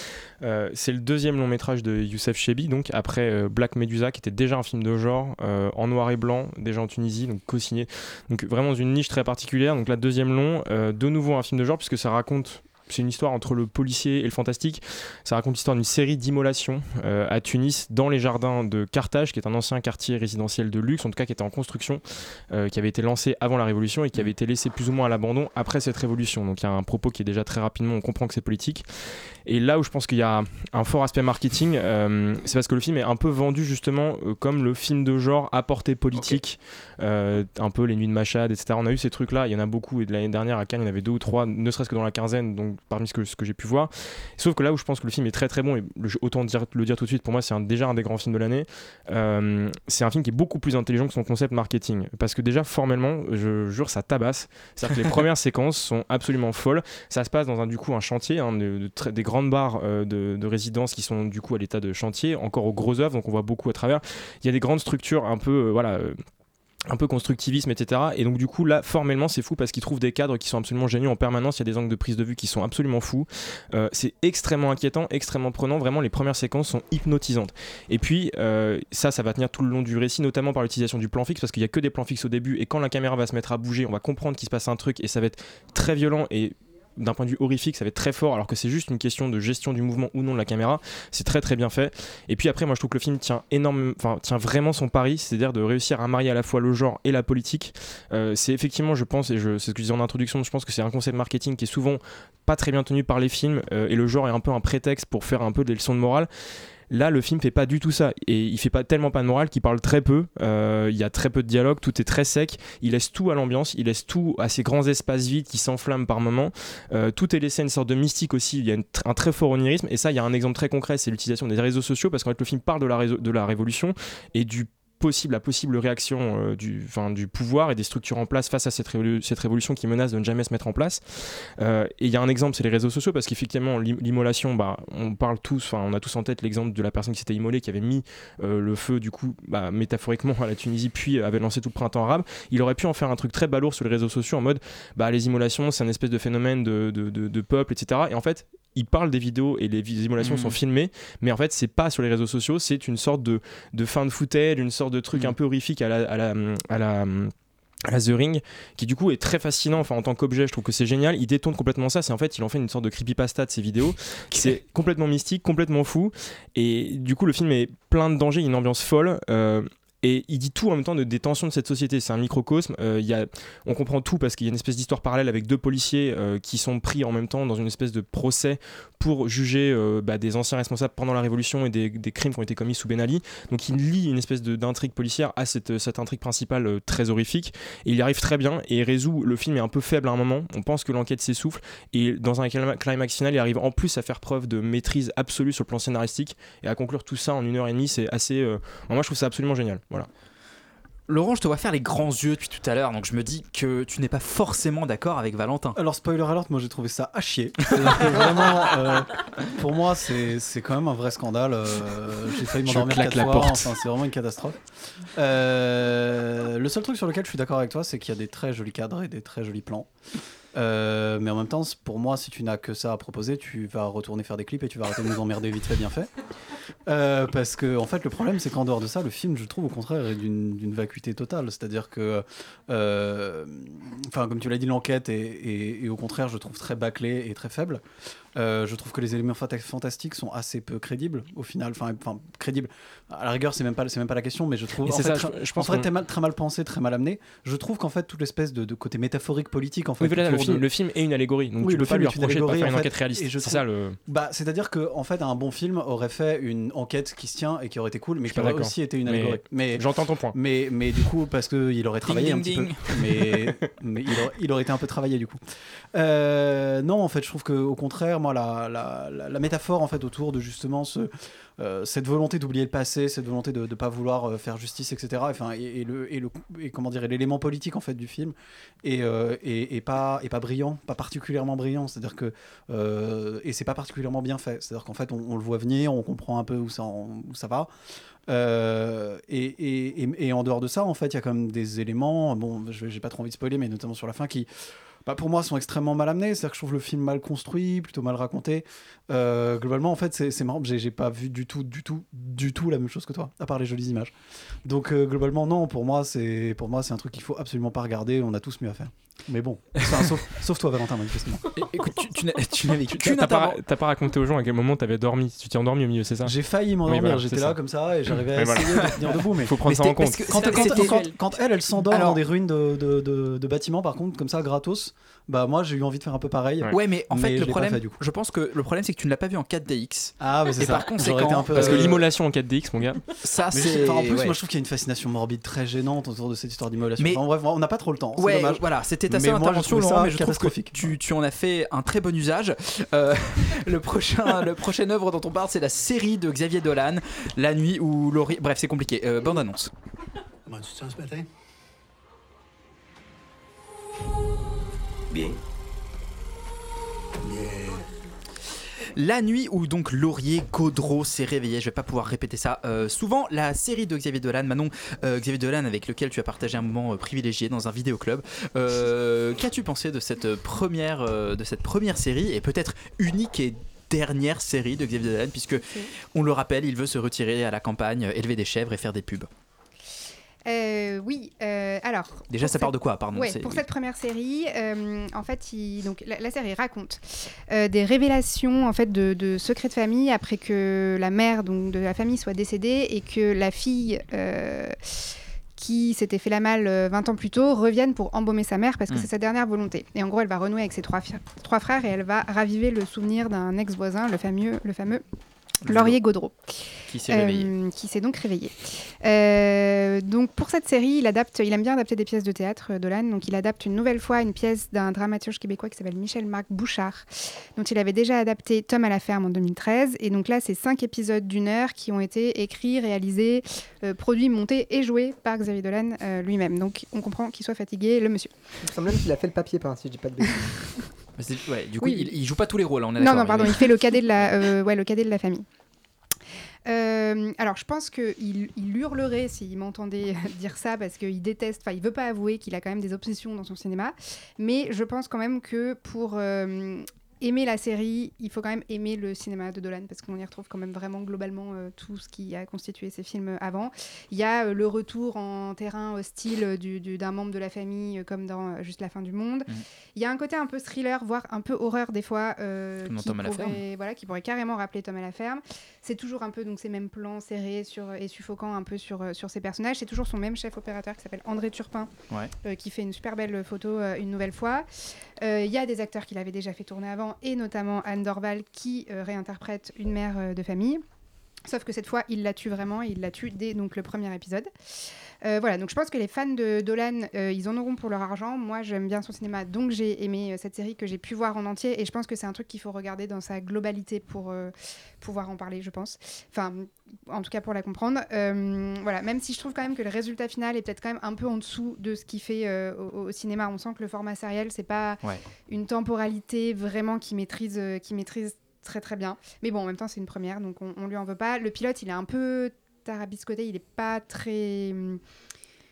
Euh, c'est le deuxième long métrage de Youssef Chebi, donc après euh, Black Medusa, qui était déjà un film de genre, euh, en noir et blanc, déjà en Tunisie, donc co-signé. Donc vraiment dans une niche très particulière. Donc la deuxième long, de nouveau un film de genre, puisque ça raconte c'est une histoire entre le policier et le fantastique. Ça raconte l'histoire d'une série d'immolations euh, à Tunis, dans les jardins de Carthage, qui est un ancien quartier résidentiel de luxe, en tout cas qui était en construction, euh, qui avait été lancé avant la Révolution et qui avait été laissé plus ou moins à l'abandon après cette Révolution. Donc il y a un propos qui est déjà très rapidement, on comprend que c'est politique. Et là où je pense qu'il y a un fort aspect marketing, euh, c'est parce que le film est un peu vendu justement euh, comme le film de genre à portée politique, euh, un peu les nuits de Machad, etc. On a eu ces trucs-là, il y en a beaucoup, et de l'année dernière à Cannes, il y en avait deux ou trois, ne serait-ce que dans la quinzaine, donc parmi ce que, ce que j'ai pu voir. Sauf que là où je pense que le film est très très bon, et le- autant dire, le dire tout de suite, pour moi c'est déjà un des grands films de l'année, c'est un film qui est beaucoup plus intelligent que son concept marketing. Parce que déjà formellement, je jure, ça tabasse. C'est-à-dire que les premières séquences sont absolument folles. Ça se passe dans un, du coup, un chantier, hein, de- de très- des grandes barres euh, de, de résidence qui sont du coup à l'état de chantier, encore aux gros œuvres, donc on voit beaucoup à travers. Il y a des grandes structures un peu, euh, voilà. euh, un peu constructivisme, etc. Et donc du coup là, formellement, c'est fou parce qu'ils trouvent des cadres qui sont absolument géniaux en permanence. Il y a des angles de prise de vue qui sont absolument fous. C'est extrêmement inquiétant, extrêmement prenant. Vraiment, les premières séquences sont hypnotisantes. Et puis ça, ça va tenir tout le long du récit, notamment par l'utilisation du plan fixe parce qu'il y a que des plans fixes au début. Et quand la caméra va se mettre à bouger, on va comprendre qu'il se passe un truc et ça va être très violent et d'un point de vue horrifique, ça va être très fort, alors que c'est juste une question de gestion du mouvement ou non de la caméra. C'est très très bien fait. Et puis après, moi je trouve que le film tient énorme, tient vraiment son pari, c'est-à-dire de réussir à marier à la fois le genre et la politique. Euh, c'est effectivement, je pense, et c'est ce que je disais en introduction, je pense que c'est un concept marketing qui est souvent pas très bien tenu par les films, euh, et le genre est un peu un prétexte pour faire un peu des leçons de morale. Là, le film fait pas du tout ça. Et il fait pas tellement pas de morale qu'il parle très peu. Euh, Il y a très peu de dialogue, tout est très sec. Il laisse tout à l'ambiance, il laisse tout à ces grands espaces vides qui s'enflamment par moments. Euh, tout est laissé à une sorte de mystique aussi. Il y a un très fort onirisme. Et ça, il y a un exemple très concret c'est l'utilisation des réseaux sociaux parce qu'en fait, le film parle de la révolution et du possible, la possible réaction euh, du, enfin, du pouvoir et des structures en place face à cette, cette révolution qui menace de ne jamais se mettre en place. Euh, et il y a un exemple, c'est les réseaux sociaux, parce qu'effectivement, l'im- l'immolation, bah, on parle tous, on a tous en tête l'exemple de la personne qui s'était immolée, qui avait mis euh, le feu, du coup, bah, métaphoriquement à la Tunisie, puis avait lancé tout le printemps arabe. Il aurait pu en faire un truc très balourd sur les réseaux sociaux en mode, bah, les immolations, c'est un espèce de phénomène de, de- de peuple, etc. Et en fait, il parle des vidéos et les Mhm. sont filmées, mais en fait, c'est pas sur les réseaux sociaux, c'est une sorte de, de fin de footage, une sorte de truc un peu horrifique à la, à la, à la à la The Ring, qui du coup est très fascinant. Enfin, en tant qu'objet, je trouve que c'est génial. Il détourne complètement ça. C'est en fait, il en fait une sorte de creepypasta de ses vidéos. C'est complètement mystique, complètement fou. Et du coup, le film est plein de dangers, il y a une ambiance folle. euh, et il dit tout en même temps de, des tensions de cette société. C'est un microcosme. Euh, y a, on comprend tout parce qu'il y a une espèce d'histoire parallèle avec deux policiers euh, qui sont pris en même temps dans une espèce de procès pour juger euh, bah, des anciens responsables pendant la Révolution et des, crimes qui ont été commis sous Ben Ali. Donc il lie une espèce d'intrigue policière à cette, cette intrigue principale euh, très horrifique. Et il y arrive très bien et résout. Le film est un peu faible à un moment. On pense que l'enquête s'essouffle. Et dans un clima- climax final, il arrive en plus à faire preuve de maîtrise absolue sur le plan scénaristique et à conclure tout ça en une heure et demie. C'est assez. moi, je trouve ça absolument génial. Voilà. Laurent, je te vois faire les grands yeux depuis tout à l'heure, donc je me dis que tu n'es pas forcément d'accord avec Valentin. Alors, spoiler alert, moi j'ai trouvé ça à chier. Vraiment, euh, pour moi, c'est c'est quand même un vrai scandale. euh, j'ai failli m'endormir quatre la fois. porte. Enfin, c'est vraiment une catastrophe. Euh, le seul truc sur lequel je suis d'accord avec toi, c'est qu'il y a des très jolis cadres et des très jolis plans. Euh, mais en même temps, pour moi, si tu n'as que ça à proposer, tu vas retourner faire des clips et tu vas arrêter de nous emmerder vite fait, bien fait. Euh, parce que, en fait, le problème, c'est qu'en dehors de ça, le film, je trouve au contraire, est d'une vacuité totale. C'est-à-dire que, euh, enfin, comme tu l'as dit, l'enquête est- est au contraire, je trouve très bâclée et très faible. Euh, je trouve que les éléments fanta- fantastiques sont assez peu crédibles au final. Enfin, enfin crédibles. À la rigueur, c'est même pas, c'est même pas la question, mais je trouve. En c'est fait, ça, très- je- je pense en fait, qu'on- très mal, très mal pensé, très mal amené. Je trouve qu'en fait, toute l'espèce de, de côté métaphorique politique, en fait, Oui, voilà, le film, de- le film est une allégorie. Donc Oui, tu le peux pas film lui reprocher de pas faire une en fait, enquête réaliste. C'est trouve- ça le. Bah, c'est-à-dire que en fait, un bon film aurait fait une enquête qui se tient et qui aurait été cool, mais qui aurait aussi été une allégorie. Mais j'entends ton point. Mais mais du coup, parce que il aurait travaillé ding, un petit ding. peu. Mais mais il aurait, il aurait été un peu travaillé du coup. Euh, non, en fait, je trouve que au contraire, moi, la, métaphore en fait autour de justement euh, cette volonté d'oublier le passé, cette volonté de ne pas vouloir euh, faire justice, etc. Enfin, et, et le, et et comment dire, et l'élément politique en fait du film est, euh, pas, brillant, pas particulièrement brillant. C'est-à-dire que et c'est pas particulièrement bien fait. C'est-à-dire qu'en fait, on, le voit venir, on comprend un peu où ça va. Euh, et, et, et- en dehors de ça, en fait, il y a quand même des éléments. Bon, je j'ai pas trop envie de spoiler, mais notamment sur la fin, qui, bah, pour moi, sont extrêmement mal amenés. C'est-à-dire que je trouve le film mal construit, plutôt mal raconté. Euh, globalement, en fait, c'est marrant. J'ai pas vu du tout, du tout, du tout la même chose que toi, à part les jolies images. Donc, euh, globalement, non. Pour moi, c'est un truc qu'il faut absolument pas regarder. On a tous mieux à faire. Mais bon, enfin, sauf, sauf toi, Valentin, manifestement. Écoute, tu, tu qu'une t'as pas, pas raconté aux gens à quel moment t'avais dormi. Tu t'es endormi au milieu, c'est ça J'ai failli m'endormir, j'étais là comme ça et j'arrivais à essayer de tenir debout. Mais faut prendre mais ça en compte. parce que Quand, quand- quand- quand elle, elle s'endort dans des ruines de, de- de- de bâtiments, par contre, comme ça, gratos, bah moi j'ai eu envie de faire un peu pareil. Ouais, mais en fait, le problème, fait, du coup. je pense que le problème, c'est que tu ne l'as pas vu en 4DX. Ah, mais c'est Et ça. par conséquent, un peu- Parce que Euh, l'immolation en 4DX, mon gars. ça, c'est. en plus, moi je trouve qu'il y a une fascination morbide très gênante autour de cette histoire d'immolation. Mais- Enfin, bref, on n'a pas trop le temps. Ouais, voilà, c'était moi, j'ai intervention, Laurent, mais je trouve que catastrophique. tu, tu en as fait un très bon usage. Euh, le prochain, le prochaine œuvre dont on parle, c'est la série de Xavier Dolan, La nuit où Laurie. Bref, c'est compliqué. Euh, bande annonce. Comment tu te sens ce matin? Bien. La nuit où donc Laurier Gaudreau s'est réveillé, je vais pas pouvoir répéter ça euh, souvent, la série de Xavier Dolan, Manon, euh, Xavier Dolan avec lequel tu as partagé un moment euh, privilégié dans un vidéoclub. Euh, Qu'as-tu pensé de cette première, euh, de cette première série et peut-être unique et dernière série de Xavier Dolan puisque on le rappelle, il veut se retirer à la campagne, élever des chèvres et faire des pubs. Euh, oui, euh, alors. Déjà, ça part cette- de quoi, pardon Ouais, pour cette première série, euh, en fait, il- donc, la, la série raconte des révélations en fait, de, de secrets de famille après que la mère donc, de la famille soit décédée et que la fille. qui s'était fait la malle euh, 20 ans plus tôt, revienne pour embaumer sa mère parce que Mm. c'est sa dernière volonté. Et en gros, elle va renouer avec ses trois, trois frères et elle va raviver le souvenir d'un ex-voisin, le fameux, le fameux Laurier Gaudreau. Qui s'est réveillé. Euh, qui s'est donc réveillé. Euh, donc pour cette série, il adapte, il aime bien adapter des pièces de théâtre, Dolan. Donc il adapte une nouvelle fois une pièce d'un dramaturge québécois qui s'appelle Michel-Marc Bouchard, dont il avait déjà adapté Tom à la ferme en 2013. Et donc là, c'est cinq épisodes d'une heure qui ont été écrits, réalisés, euh, produits, montés et joués par Xavier Dolan euh, lui-même. Donc on comprend qu'il soit fatigué, le monsieur. Il me semble même qu'il a fait le papier peint, si je dis pas de bêtises. Ouais, du coup, Oui. il, il joue pas tous les rôles, hein, on est Non, non, pardon, il fait le cadet de la, euh, ouais, le cadet de la famille. Euh, alors, je pense qu'il il hurlerait s'il m'entendait dire ça parce qu'il déteste, enfin, il veut pas avouer qu'il a quand même des obsessions dans son cinéma. Mais je pense quand même que pour euh, aimer la série, il faut quand même aimer le cinéma de Dolan parce qu'on y retrouve quand même vraiment globalement euh, tout ce qui a constitué ses films avant. Il y a euh, le retour en terrain hostile euh, du- du- d'un membre de la famille, comme dans Juste la fin du monde. Mhm. Il y a un côté un peu thriller, voire un peu horreur des fois, qui, pourrait, voilà, qui pourrait carrément rappeler Tom à la ferme. C'est toujours un peu donc ces mêmes plans serrés sur, et suffocants un peu sur, euh, sur ces personnages. C'est toujours son même chef opérateur qui s'appelle André Turpin, Ouais. euh, qui fait une super belle photo euh, une nouvelle fois. Euh, Il y a des acteurs qu'il avait déjà fait tourner avant, et notamment Anne Dorval qui euh, réinterprète une mère euh, de famille. Sauf que cette fois, il la tue vraiment, et il la tue dès donc, le premier épisode. Euh, voilà, donc je pense que les fans de Dolan, euh, ils en auront pour leur argent. Moi, j'aime bien son cinéma, donc j'ai aimé euh, cette série que j'ai pu voir en entier. Et je pense que c'est un truc qu'il faut regarder dans sa globalité pour pouvoir en parler, je pense. Enfin, en tout cas pour la comprendre. Voilà, même si je trouve quand même que le résultat final est peut-être quand même un peu en dessous de ce qu'il fait au, au cinéma. On sent que le format sériel, c'est pas Ouais. une temporalité vraiment qui maîtrise, qui maîtrise très très bien. Mais bon, en même temps, c'est une première, donc on, on lui en veut pas. Le pilote, il est un peu tarabiscoté, il est pas très. hum,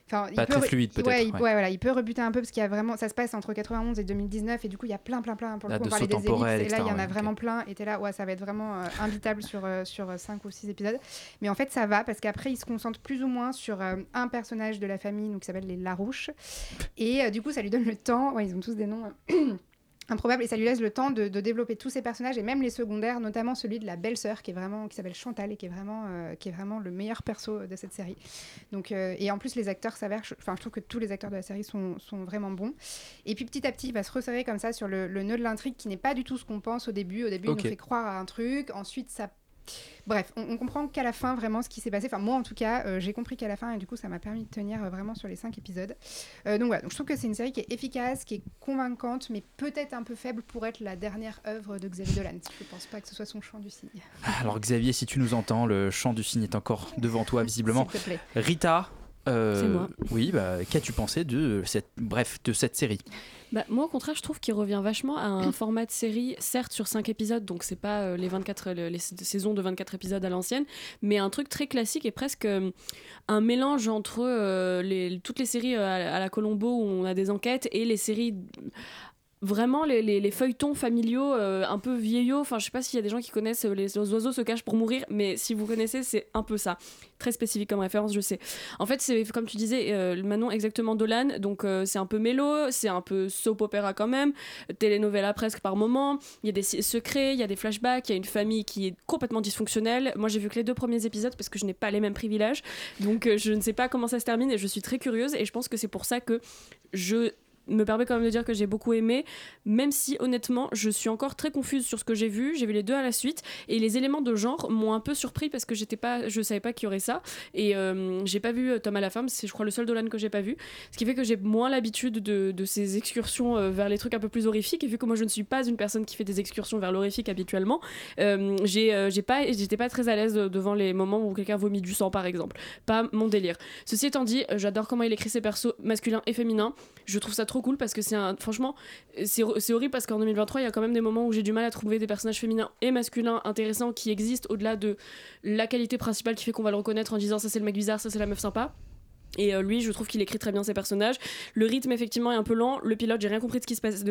Enfin, Pas très fluide, peut-être, Ouais, ouais. ouais, voilà, il peut rebuter un peu parce qu'il y a vraiment, ça se passe entre 91 et 2019 et du coup il y a plein, plein, plein. Pour le Là, coup, on parlait des ellipses et là il y en a vraiment plein. Et t'es là, ouais, ça va être vraiment euh, imbitable sur euh, sur 5 ou 6 épisodes. Mais en fait, ça va parce qu'après il se concentre plus ou moins sur euh, un personnage de la famille, donc qui s'appelle les Larouche. Et euh, du coup, ça lui donne le temps. Ouais, ils ont tous des noms. Improbable et ça lui laisse le temps de, de développer tous ses personnages et même les secondaires notamment celui de la belle-sœur qui est vraiment qui s'appelle Chantal et qui est vraiment euh, qui est vraiment le meilleur perso de cette série. Donc euh, et en plus les acteurs s'avèrent enfin je trouve que tous les acteurs de la série sont, sont vraiment bons. Et puis petit à petit il va se resserrer comme ça sur le, le nœud de l'intrigue qui n'est pas du tout ce qu'on pense au début. Au début Ok. il nous fait croire à un truc. Ensuite ça Bref, on, on comprend qu'à la fin vraiment ce qui s'est passé. Enfin, moi en tout cas, euh, j'ai compris qu'à la fin et du coup, ça m'a permis de tenir euh, vraiment sur les cinq épisodes. Euh, donc voilà, donc je trouve que c'est une série qui est efficace, qui est convaincante, mais peut-être un peu faible pour être la dernière œuvre de Xavier Dolan. Je pense pas que ce soit son chant du cygne. Alors Xavier, si tu nous entends, le chant du cygne est encore devant toi visiblement. S'il te plaît. Rita, euh, moi. Oui, bah, qu'as-tu pensé de cette, bref, de cette série? Bah, moi, au contraire, je trouve qu'il revient vachement à un format de série, certes sur 5 épisodes, donc c'est pas euh, les 24 les, les saisons de 24 épisodes à l'ancienne, mais un truc très classique et presque euh, un mélange entre euh, les, toutes les séries euh, à, à la Colombo où on a des enquêtes et les séries vraiment les, feuilletons familiaux euh, un peu vieillots. Enfin je sais pas s'il y a des gens qui connaissent euh, les, les oiseaux se cachent pour mourir mais si vous connaissez c'est un peu ça. Très spécifique comme référence je sais. En fait c'est comme tu disais euh, Manon exactement Dolan. Donc euh, c'est un peu mélo c'est un peu soap opéra quand même. Telenovela presque par moment. Il y a des secrets il y a des flashbacks il y a une famille qui est complètement dysfonctionnelle. Moi j'ai vu que les deux premiers épisodes parce que je n'ai pas les mêmes privilèges. Donc je ne sais pas comment ça se termine et je suis très curieuse. Et je pense que c'est pour ça que je me permet quand même de dire que j'ai beaucoup aimé, même si honnêtement je suis encore très confuse sur ce que j'ai vu. J'ai vu les deux à la suite et les éléments de genre m'ont un peu surpris parce que j'étais pas, je savais pas qu'il y aurait ça et euh, j'ai pas vu euh, Tom à la femme. C'est je crois le seul Dolan que j'ai pas vu, ce qui fait que j'ai moins l'habitude de, de ces excursions euh, vers les trucs un peu plus horrifiques et vu que moi je ne suis pas une personne qui fait des excursions vers l'horrifique habituellement, euh, j'ai j'ai pas, j'étais pas très à l'aise devant les moments où quelqu'un vomit du sang par exemple. Pas mon délire. Ceci étant dit, j'adore comment il écrit ses persos masculins et féminins. Je trouve ça trop cool parce que c'est un. Franchement, c'est horrible parce qu'en 2023, il y a quand même des moments où j'ai du mal à trouver des personnages féminins et masculins intéressants qui existent au-delà de la qualité principale qui fait qu'on va le reconnaître en disant ça c'est le mec bizarre, ça c'est la meuf sympa. Et euh, lui, je trouve qu'il écrit très bien ses personnages. Le rythme, effectivement, est un peu lent. Le pilote, j'ai rien compris de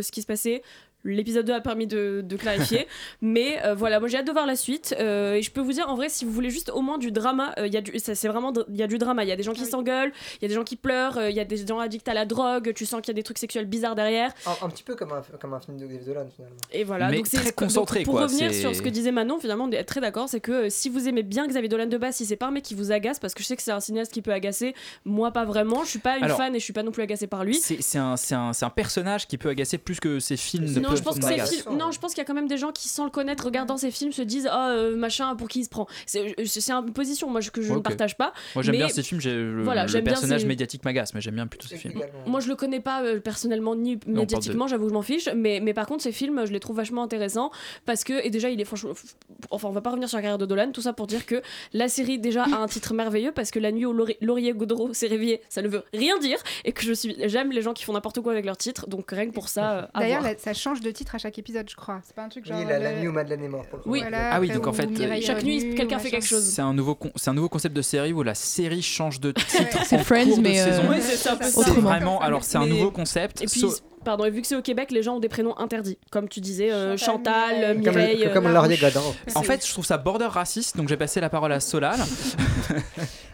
ce qui se passait. L'épisode 2 a permis de, de clarifier. Mais euh, voilà, moi j'ai hâte de voir la suite. Euh, et je peux vous dire, en vrai, si vous voulez juste au moins du drama, euh, il y a du, c'est vraiment, il y a du drama. Il y a des gens qui s'engueulent, il y a des gens qui pleurent, euh, il y a des gens addicts à la drogue. Tu sens qu'il y a des trucs sexuels bizarres derrière. Un, un petit peu comme un, comme un film de Xavier Dolan finalement. Et voilà, Mais donc c'est très donc, concentré, pour quoi, revenir sur ce que disait Manon, finalement, on est très d'accord, c'est que euh, si vous aimez bien Xavier Dolan de base, si c'est pas un mec qui vous agace, parce que je sais que c'est un cinéaste qui peut agacer, moi pas vraiment, je suis pas une Alors, fan et je suis pas non plus agacée par lui. C'est un, c'est un, c'est un personnage qui peut agacer plus que ses films. ne Non, peuvent je pense que ces m'agacer. films- non, je pense qu'il y a quand même des gens qui, sans le connaître, regardant ces films, se disent Ah, euh, machin, pour qui il se prend. C'est c'est une position moi, je- que je ne Ok. partage pas. Moi j'aime mais- bien ces films, j'ai- le, Voilà, le personnage ces- médiatique m'agace, mais j'aime bien plutôt ces films. Moi, je le connais pas euh, personnellement ni parle de- médiatiquement, j'avoue, je m'en fiche. Mais, mais par contre, ces films, je les trouve vachement intéressants parce que, et déjà, il est franchement. Enfin, on va pas revenir sur la carrière de Dolan, tout ça pour dire que la série, déjà, a un titre merveilleux parce que la nuit où Lauri- Laurier Gaudreau s'est réveillé, ça ne veut rien dire et que je suis. J'aime les gens qui font n'importe quoi avec leur titre, donc rien que pour ça. euh, D'ailleurs, ça change de titre à chaque épisode, je crois. C'est pas un truc genre. Oui, la, la le- nuit où Madeleine est morte. pour le coup. Oui. Voilà, Ah oui, donc en fait, Mireille est chaque nuit, quelqu'un ou fait quelque chose. C'est un nouveau con- c'est un nouveau concept de série où la série change de titre C'est en Friends, de mais, euh, c'est un peu ça. C'est Autrement. vraiment alors c'est un nouveau concept. Et puis, So- pardon, et vu que c'est au Québec, les gens ont des prénoms interdits. Comme tu disais, euh, Chantal, Mireille. Comme, Mireille. comme, comme euh, Laurier Godin. en fait, je trouve ça border raciste, donc j'ai passé la parole à Solal.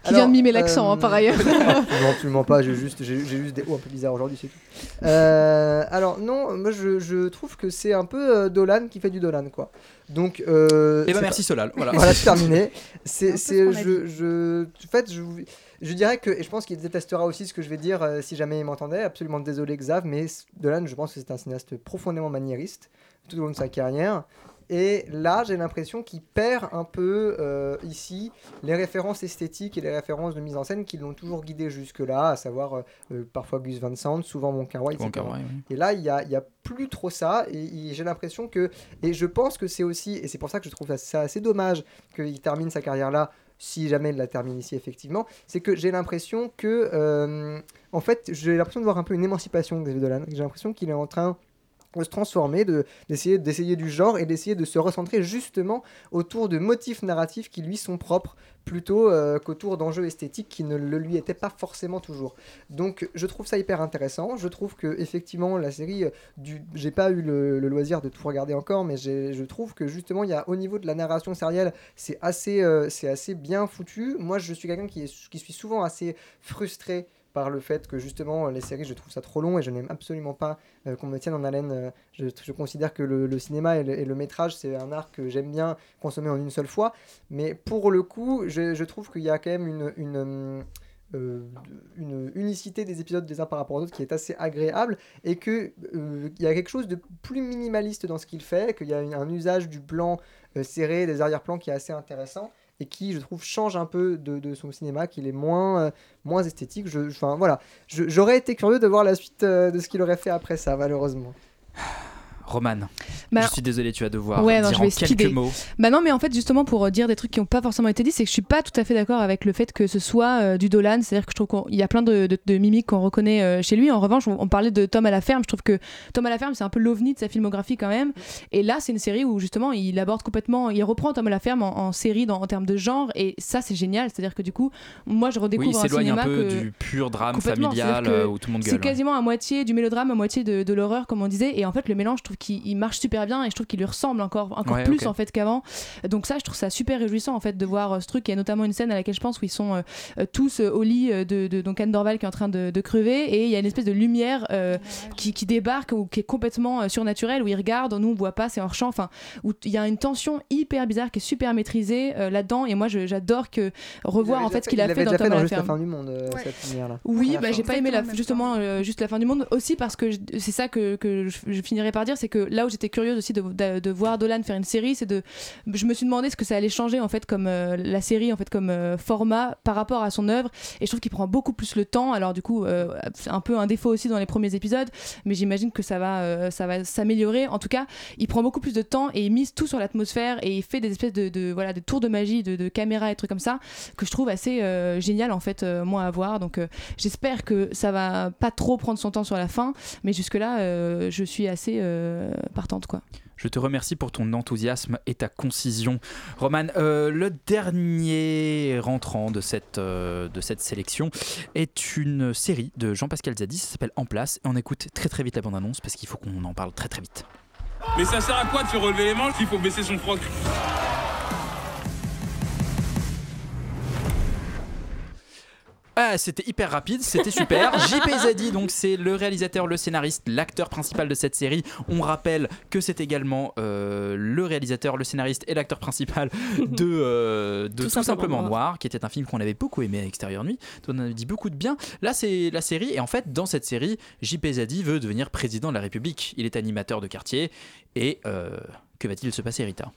Qui vient de mimer l'accent, hein, par ailleurs. non, absolument pas. J'ai juste, j'ai, j'ai juste des hauts un peu bizarres aujourd'hui, c'est tout. Euh, alors non, moi je, je trouve que c'est un peu euh, Dolan qui fait du Dolan, quoi. Donc. Euh, Eh ben merci Solal. Voilà. Voilà, c'est terminé. C'est, ce je, je, en fait, je, dirais que, et je pense qu'il détestera aussi ce que je vais dire euh, si jamais il m'entendait. Absolument désolé, Xav, mais Dolan, je pense que c'est un cinéaste profondément maniériste tout au long de sa carrière. Et là, j'ai l'impression qu'il perd un peu euh, ici les références esthétiques et les références de mise en scène qui l'ont toujours guidé jusque-là, à savoir euh, euh, parfois Gus Van Sant, souvent Mon Kar-wai, etc. Oui. Et là, il n'y a, y a plus trop ça. Et j'ai l'impression que. Et je pense que c'est aussi. Et c'est pour ça que je trouve ça assez dommage qu'il termine sa carrière là, si jamais il la termine ici, effectivement. C'est que j'ai l'impression que. euh, en fait, j'ai l'impression de voir un peu une émancipation de Dolan. J'ai l'impression qu'il est en train de se transformer, de- d'essayer d'essayer du genre et d'essayer de se recentrer justement autour de motifs narratifs qui lui sont propres plutôt euh, qu'autour d'enjeux esthétiques qui ne le lui étaient pas forcément toujours. Donc je trouve ça hyper intéressant. Je trouve que effectivement la série, euh, du... j'ai pas eu le, loisir de tout regarder encore, mais je trouve que justement il y a au niveau de la narration sérielle, c'est assez, euh, c'est assez bien foutu. Moi je suis quelqu'un qui, qui suis souvent assez frustré par le fait que justement les séries je trouve ça trop long et je n'aime absolument pas euh, qu'on me tienne en haleine. euh, je, considère que le, cinéma et le, métrage c'est un art que j'aime bien consommer en une seule fois. Mais pour le coup, je, trouve qu'il y a quand même une, une, euh, unicité des épisodes des uns par rapport aux autres qui est assez agréable et que euh, il y a quelque chose de plus minimaliste dans ce qu'il fait, qu'il y a un usage du euh, serré, des arrière-plans qui est assez intéressant et qui, je trouve, change un peu de, son cinéma, qu'il est moins, euh, moins esthétique. Je- voilà. J'aurais été curieux de voir la suite euh, de ce qu'il aurait fait après ça, malheureusement. Roman, Bah, je suis désolé, tu vas devoir Ouais, non, dire je vais en quelques speeder. mots. Bah non, mais en fait, justement, pour euh, dire des trucs qui n'ont pas forcément été dit, c'est que je suis pas tout à fait d'accord avec le fait que ce soit euh, du Dolan. C'est-à-dire que je trouve qu'il y a plein de, de- de mimiques qu'on reconnaît euh, chez lui. En revanche, on, on parlait de Tom à la ferme. Je trouve que Tom à la ferme, c'est un peu l'ovni de sa filmographie quand même. Et là, c'est une série où justement, il aborde complètement, il reprend Tom à la ferme en, en série dans, en termes de genre. Et ça, c'est génial. C'est-à-dire que du coup, moi, je redécouvre Oui, il un s'éloigne cinéma un peu que... du pur drame familial où tout le monde C'est gueule. ouais. quasiment à moitié du mélodrame, à moitié de, de l'horreur, comme on disait. Et en fait, le mélange, je trouve qu'il il marche super bien et je trouve qu'il lui ressemble encore, encore Ouais, plus en fait qu'avant. Donc ça, je trouve ça super réjouissant en fait de voir euh, ce truc. Il y a notamment une scène à laquelle je pense où ils sont euh, euh, tous euh, au lit de, de donc Anne Dorval qui est en train de, de crever et il y a une espèce de lumière euh, qui, qui débarque ou qui est complètement euh, surnaturelle où ils regardent, nous on voit pas, c'est hors champ. Enfin, où il y a une tension hyper bizarre qui est super maîtrisée euh, là-dedans. Et moi, j'adore que revoir en fait ce qu'il a fait dans déjà Tom fait dans la Juste la fin du monde, euh, cette lumière-là. Oui, À la bah, j'ai pas aimé la, justement euh, juste la fin du monde aussi parce que c'est ça que, que je, je finirais par dire, c'est que là où j'étais curieuse aussi de, de, de voir Dolan faire une série, c'est de, je me suis demandé ce que ça allait changer en fait comme euh, la série en fait comme euh, format par rapport à son œuvre et je trouve qu'il prend beaucoup plus le temps. Alors du coup, euh, c'est un peu un défaut aussi dans les premiers épisodes, mais j'imagine que ça va, euh, ça va s'améliorer. En tout cas, il prend beaucoup plus de temps et il mise tout sur l'atmosphère et il fait des espèces de, de voilà des tours de magie, de, de caméra et trucs comme ça que je trouve assez euh, génial en fait euh, moi à voir. Donc euh, j'espère que ça va pas trop prendre son temps sur la fin, mais jusque là je suis assez euh, partante quoi. Je te remercie pour ton enthousiasme et ta concision. Roman, euh, le dernier rentrant de cette, euh, de cette sélection est une série de Jean-Pascal Zadi, ça s'appelle En place, et on écoute très très vite la bande-annonce parce qu'il faut qu'on en parle très très vite. Mais ça sert à quoi de se relever les manches? S'il faut baisser son froc Ah, c'était hyper rapide, c'était super. JP Zadi, donc c'est le réalisateur, le scénariste, l'acteur principal de cette série. On rappelle que c'est également euh, le réalisateur, le scénariste et l'acteur principal de, euh, de Tout, simplement, Noir. qui était un film qu'on avait beaucoup aimé à Extérieur Nuit, on avait dit beaucoup de bien. Là, c'est la série, et en fait, dans cette série, JP Zadi veut devenir président de la République. Il est animateur de quartier, et euh, que va-t-il se passer, Rita?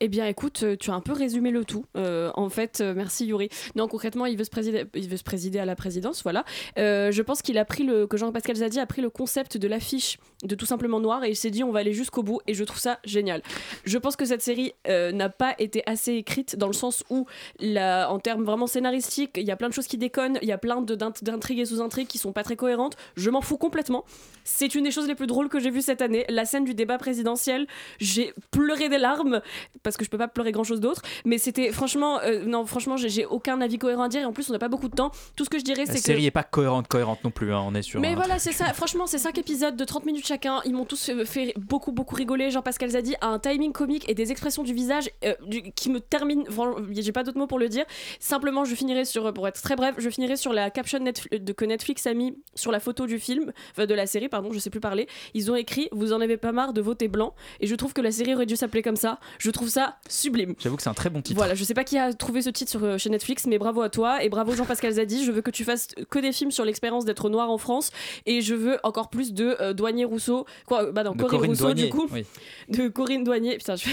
Eh bien, écoute, euh, tu as un peu résumé le tout. Euh, en fait, euh, merci Yuri. Non, concrètement, il veut se présider, il veut se présider à la présidence, voilà. Je pense qu'il a pris le, que Jean-Pascal Zadi a pris le concept de l'affiche de tout simplement noir et il s'est dit on va aller jusqu'au bout et je trouve ça génial. Je pense que cette série n'a pas été assez écrite dans le sens où, la, en termes vraiment scénaristiques, il y a plein de choses qui déconnent, il y a plein d'intrigues et sous-intrigues qui sont pas très cohérentes. Je m'en fous complètement. C'est une des choses les plus drôles que j'ai vues cette année. La scène du débat présidentiel, j'ai pleuré des larmes parce que je peux pas pleurer grand chose d'autre. Mais c'était franchement, euh, non, franchement, j'ai- aucun avis cohérent à dire et en plus, on n'a pas beaucoup de temps. Tout ce que je dirais, La c'est série que. est pas cohérente, cohérente non plus, hein, on est sur. Mais voilà, c'est ça. Franchement, c'est 5 épisodes de 30 minutes chacun. Ils m'ont tous fait, fait beaucoup, beaucoup rigoler. Jean-Pascal Zadi a un timing comique et des expressions du visage euh, du- qui me terminent. J'ai pas d'autres mots pour le dire. Simplement, je finirai sur, pour être très bref, je finirai sur la caption Netflix, de, que Netflix a mis sur la photo du film, enfin, de la série, pardon, je sais plus parler. Ils ont écrit Vous en avez pas marre de voter blanc. Et je trouve que la série aurait dû s'appeler comme ça. Je trouve ça sublime. J'avoue que c'est un très bon titre. Voilà, je sais pas qui a trouvé ce titre sur, euh, chez Netflix, mais bravo à toi et bravo Jean-Pascal Zadi. Je veux que tu fasses que des films sur l'expérience d'être noir en France et je veux encore plus de euh, Douanier Rousseau, quoi, euh, bah non, Corinne, Corinne Rousseau Douanier, du coup, oui. de Corinne Douanier. Putain, je...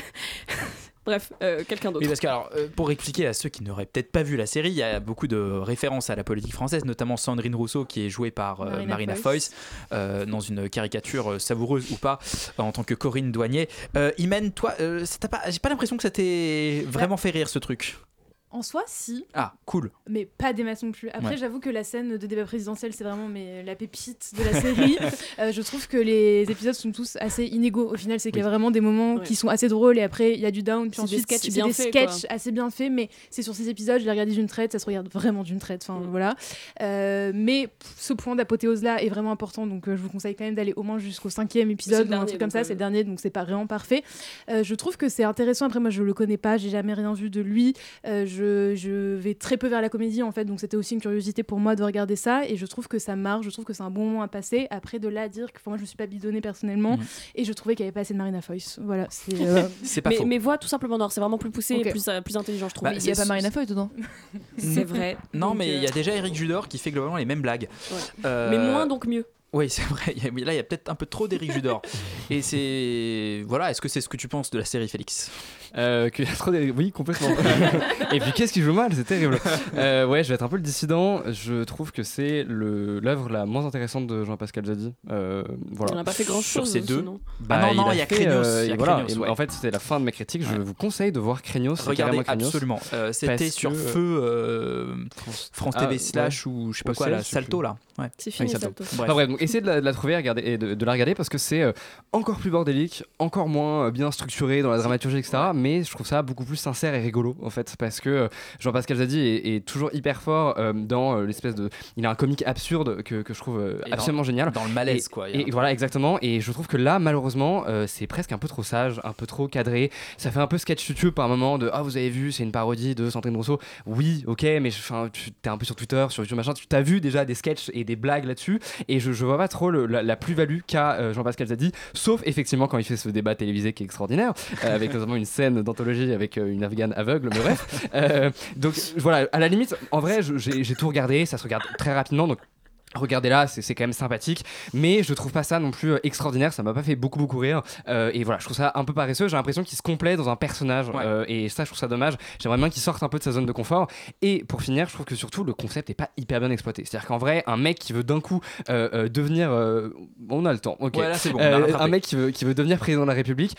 Bref, euh, quelqu'un d'autre. Oui, parce que alors, euh, pour expliquer à ceux qui n'auraient peut-être pas vu la série, il y a beaucoup de références à la politique française, notamment Sandrine Rousseau qui est jouée par euh, Marina Marina, Foïs. Dans une caricature savoureuse ou pas, en tant que Corinne Douanier. Imen, toi, j'ai pas l'impression que ça t'ait vraiment fait rire ce truc. En soi, si. Ah, cool. Mais pas des masses non plus. Après, Ouais. j'avoue que la scène de débat présidentiel, c'est vraiment mais, la pépite de la série. Euh, je trouve que les épisodes sont tous assez inégaux. Au final, c'est qu'il y a vraiment des moments Ouais. qui sont assez drôles et après, il y a du down. Puis C'est des ensuite, sketchs c'est bien des faits, sketchs quoi. assez bien faits, mais c'est sur ces épisodes, je les regardais d'une traite, ça se regarde vraiment d'une traite. Enfin, voilà. Euh, mais ce point d'apothéose-là est vraiment important, donc euh, je vous conseille quand même d'aller au moins jusqu'au cinquième épisode un truc comme ça. euh, C'est le dernier, donc c'est pas vraiment parfait. Euh, je trouve que c'est intéressant. Après, moi, je le connais pas, j'ai jamais rien vu de lui. Euh, je, je vais très peu vers la comédie, en fait, donc c'était aussi une curiosité pour moi de regarder ça. Et je trouve que ça marche, je trouve que c'est un bon moment à passer. Après, de là à dire que enfin, moi, je me suis pas bidonnée personnellement, Mhm. et je trouvais qu'il y avait pas assez de Marina Foïs. Voilà, c'est. euh, pas mais, faux. mais voix tout simplement noir, c'est vraiment plus poussé et plus, euh, plus intelligent, je trouve. Bah, il y a pas Marina Foïs dedans. C'est vrai. Non, Donc, mais il y a euh, déjà Eric Judor qui fait globalement les mêmes blagues. ouais. Euh, Mais moins donc mieux. Oui, c'est vrai. mais Là, il y a peut-être un peu trop d'Éric Judor. Et c'est. Voilà, est-ce que c'est ce que tu penses de la série, Félix? Euh, qu'il y a trop de- Oui, complètement. et puis qu'est-ce qui joue mal? C'est terrible. Euh, ouais, je vais être un peu le dissident. Je trouve que c'est le- l'œuvre la moins intéressante de Jean-Pascal Zadi. Euh, voilà. Il n'a pas fait grand-chose, Sur ces deux sinon. Bah, Ah non, non, il y a euh, il y a et voilà. Et ouais. En fait, c'était la fin de mes critiques. Je vous conseille de voir c'est Regardez, Craignos. absolument. Euh, C'était sur que- Feu euh, France, Ah, TV ouais. slash ou je sais pas Ou quoi, sais Salto plus. là. Ouais. C'est Oui, fini, ça Salto. tombe. Enfin, bref, donc essayez de la, de la trouver regarder, et de, de la regarder parce que c'est euh, encore plus bordélique, encore moins euh, bien structuré dans la dramaturgie, etc. Mais je trouve ça beaucoup plus sincère et rigolo en fait parce que euh, Jean-Pascal Zadi est, est toujours hyper fort euh, dans euh, l'espèce de. Il a un comique absurde que, que je trouve euh, dans- absolument génial. dans le malaise, Et- quoi, Et, voilà, exactement. Et je trouve que là, malheureusement, euh, c'est presque un peu trop sage, un peu trop cadré. Ça fait un peu sketch YouTube par moment de Ah, vous avez vu, c'est une parodie de Sandrine Rousseau. Oui, ok, mais tu es un peu sur Twitter, sur YouTube, machin. Tu t'as vu déjà des sketchs et des blagues là-dessus. Et je, je vois pas trop le- la, la plus-value qu'a euh, Jean-Pascal Zadi, sauf effectivement quand il fait ce débat télévisé qui est extraordinaire, euh, avec notamment une scène d'anthologie avec euh, une afghane aveugle, mais bref. Donc voilà, à la limite, en vrai, j'ai tout regardé, ça se regarde très rapidement. Donc Regardez-la, c'est c'est quand même sympathique, mais je trouve pas ça non plus euh, extraordinaire, ça m'a pas fait beaucoup beaucoup rire, Euh, et voilà, je trouve ça un peu paresseux, j'ai l'impression qu'il se complaît dans un personnage, euh, et ça je trouve ça dommage, j'aimerais bien qu'il sorte un peu de sa zone de confort, et pour finir, je trouve que surtout le concept est pas hyper bien exploité, c'est-à-dire qu'en vrai, un mec qui veut d'un coup euh, devenir... on a le temps, ok. Ouais, là, c'est bon, on a rattrapé. un mec qui veut, qui veut devenir président de la République,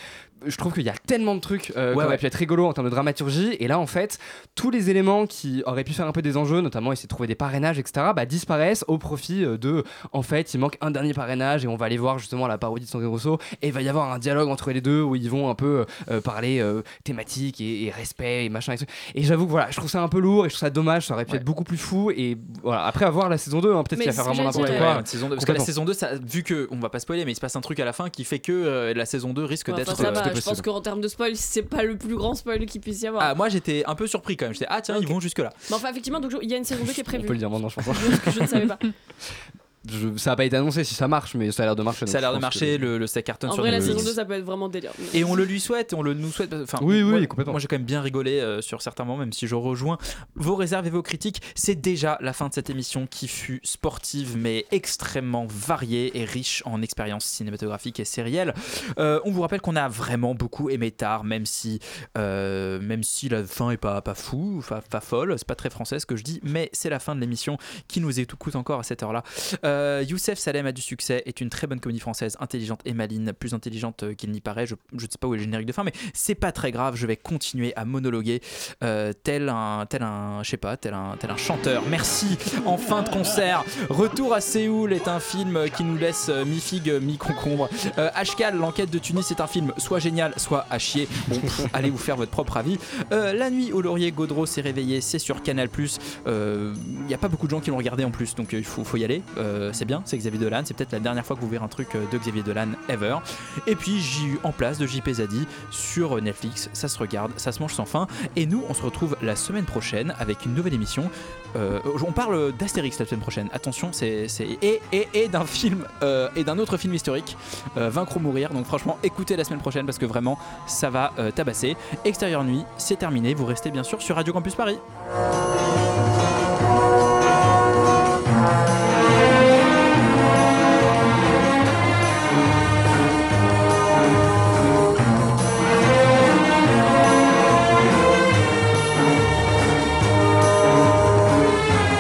je trouve qu'il y a tellement de trucs euh, qui auraient ouais. pu être rigolos en termes de dramaturgie, et là en fait, tous les éléments qui auraient pu faire un peu des enjeux, notamment essayer de trouver des parrainages, etc., bah, disparaissent au profit euh, de, en fait, il manque un dernier parrainage et on va aller voir justement la parodie de Sandrine Rousseau, et il va y avoir un dialogue entre les deux où ils vont un peu euh, parler euh, thématique et, et respect et machin. Et, j'avoue que voilà, je trouve ça un peu lourd et je trouve ça dommage, ça aurait pu être beaucoup plus fou, et voilà, après avoir la saison 2, hein, peut-être qu'il va faire vraiment n'importe quoi. dire, ouais, saison 2, parce que la saison 2, ça, vu que, on va pas spoiler, mais il se passe un truc à la fin qui fait que euh, la saison 2 risque d'être. Je pense qu'en termes de spoil, c'est pas le plus grand spoil qu'il puisse y avoir. Ah, moi j'étais un peu surpris quand même. J'étais, ah tiens, ils vont jusque-là. Mais enfin, effectivement, donc, il y a une saison 2 qui est prévue. On peut le dire maintenant, je pense. je ne savais pas. Je- ça a pas été annoncé si ça marche, mais ça a l'air de marcher. Ça a l'air de marcher, que- le, le ça cartonne En sur vrai, la saison 2, ça peut être vraiment délire. Et on le lui souhaite, on le nous souhaite. Enfin, Oui, oui, moi, complètement. Moi, j'ai quand même bien rigolé euh, sur certains moments, même si je rejoins vos réserves et vos critiques. C'est déjà la fin de cette émission qui fut sportive, mais extrêmement variée et riche en expériences cinématographiques et sérielles. Euh, on vous rappelle qu'on a vraiment beaucoup aimé Tar, même si, euh, même si la fin est pas, pas fou, pas, pas folle. C'est pas très français ce que je dis, mais c'est la fin de l'émission qui nous écoute encore à cette heure-là. Euh, Youssef Salem a du succès, est une très bonne comédie française, intelligente et maline, plus intelligente euh, qu'il n'y paraît. Je ne sais pas où est le générique de fin, mais c'est pas très grave. Je vais continuer à monologuer euh, tel un, tel un, je sais pas, tel un, tel un chanteur. Merci. En fin de concert, Retour à Séoul est un film qui nous laisse mi figue, mi concombre. Euh, Ashkal, l'enquête de Tunis, est un film soit génial, soit à chier. Bon, pff, allez vous faire votre propre avis. La nuit au laurier, Gaudreau s'est réveillé, c'est sur Canal+. Il n'y a pas beaucoup de gens qui l'ont regardé en plus, donc il faut, faut y aller. Euh, euh, c'est bien, c'est Xavier Dolan, c'est peut-être la dernière fois que vous verrez un truc euh, de Xavier Dolan ever. Et puis j'ai eu en place de JP Zadi sur euh, Netflix, ça se regarde, ça se mange sans fin. Et nous, on se retrouve la semaine prochaine avec une nouvelle émission. On parle d'Astérix la semaine prochaine, attention, c'est. Et, et, et d'un film, et d'un autre film historique, euh, Vaincre ou Mourir. Donc franchement, écoutez la semaine prochaine parce que vraiment, ça va tabasser. Extérieur nuit, c'est terminé, vous restez bien sûr sur Radio Campus Paris.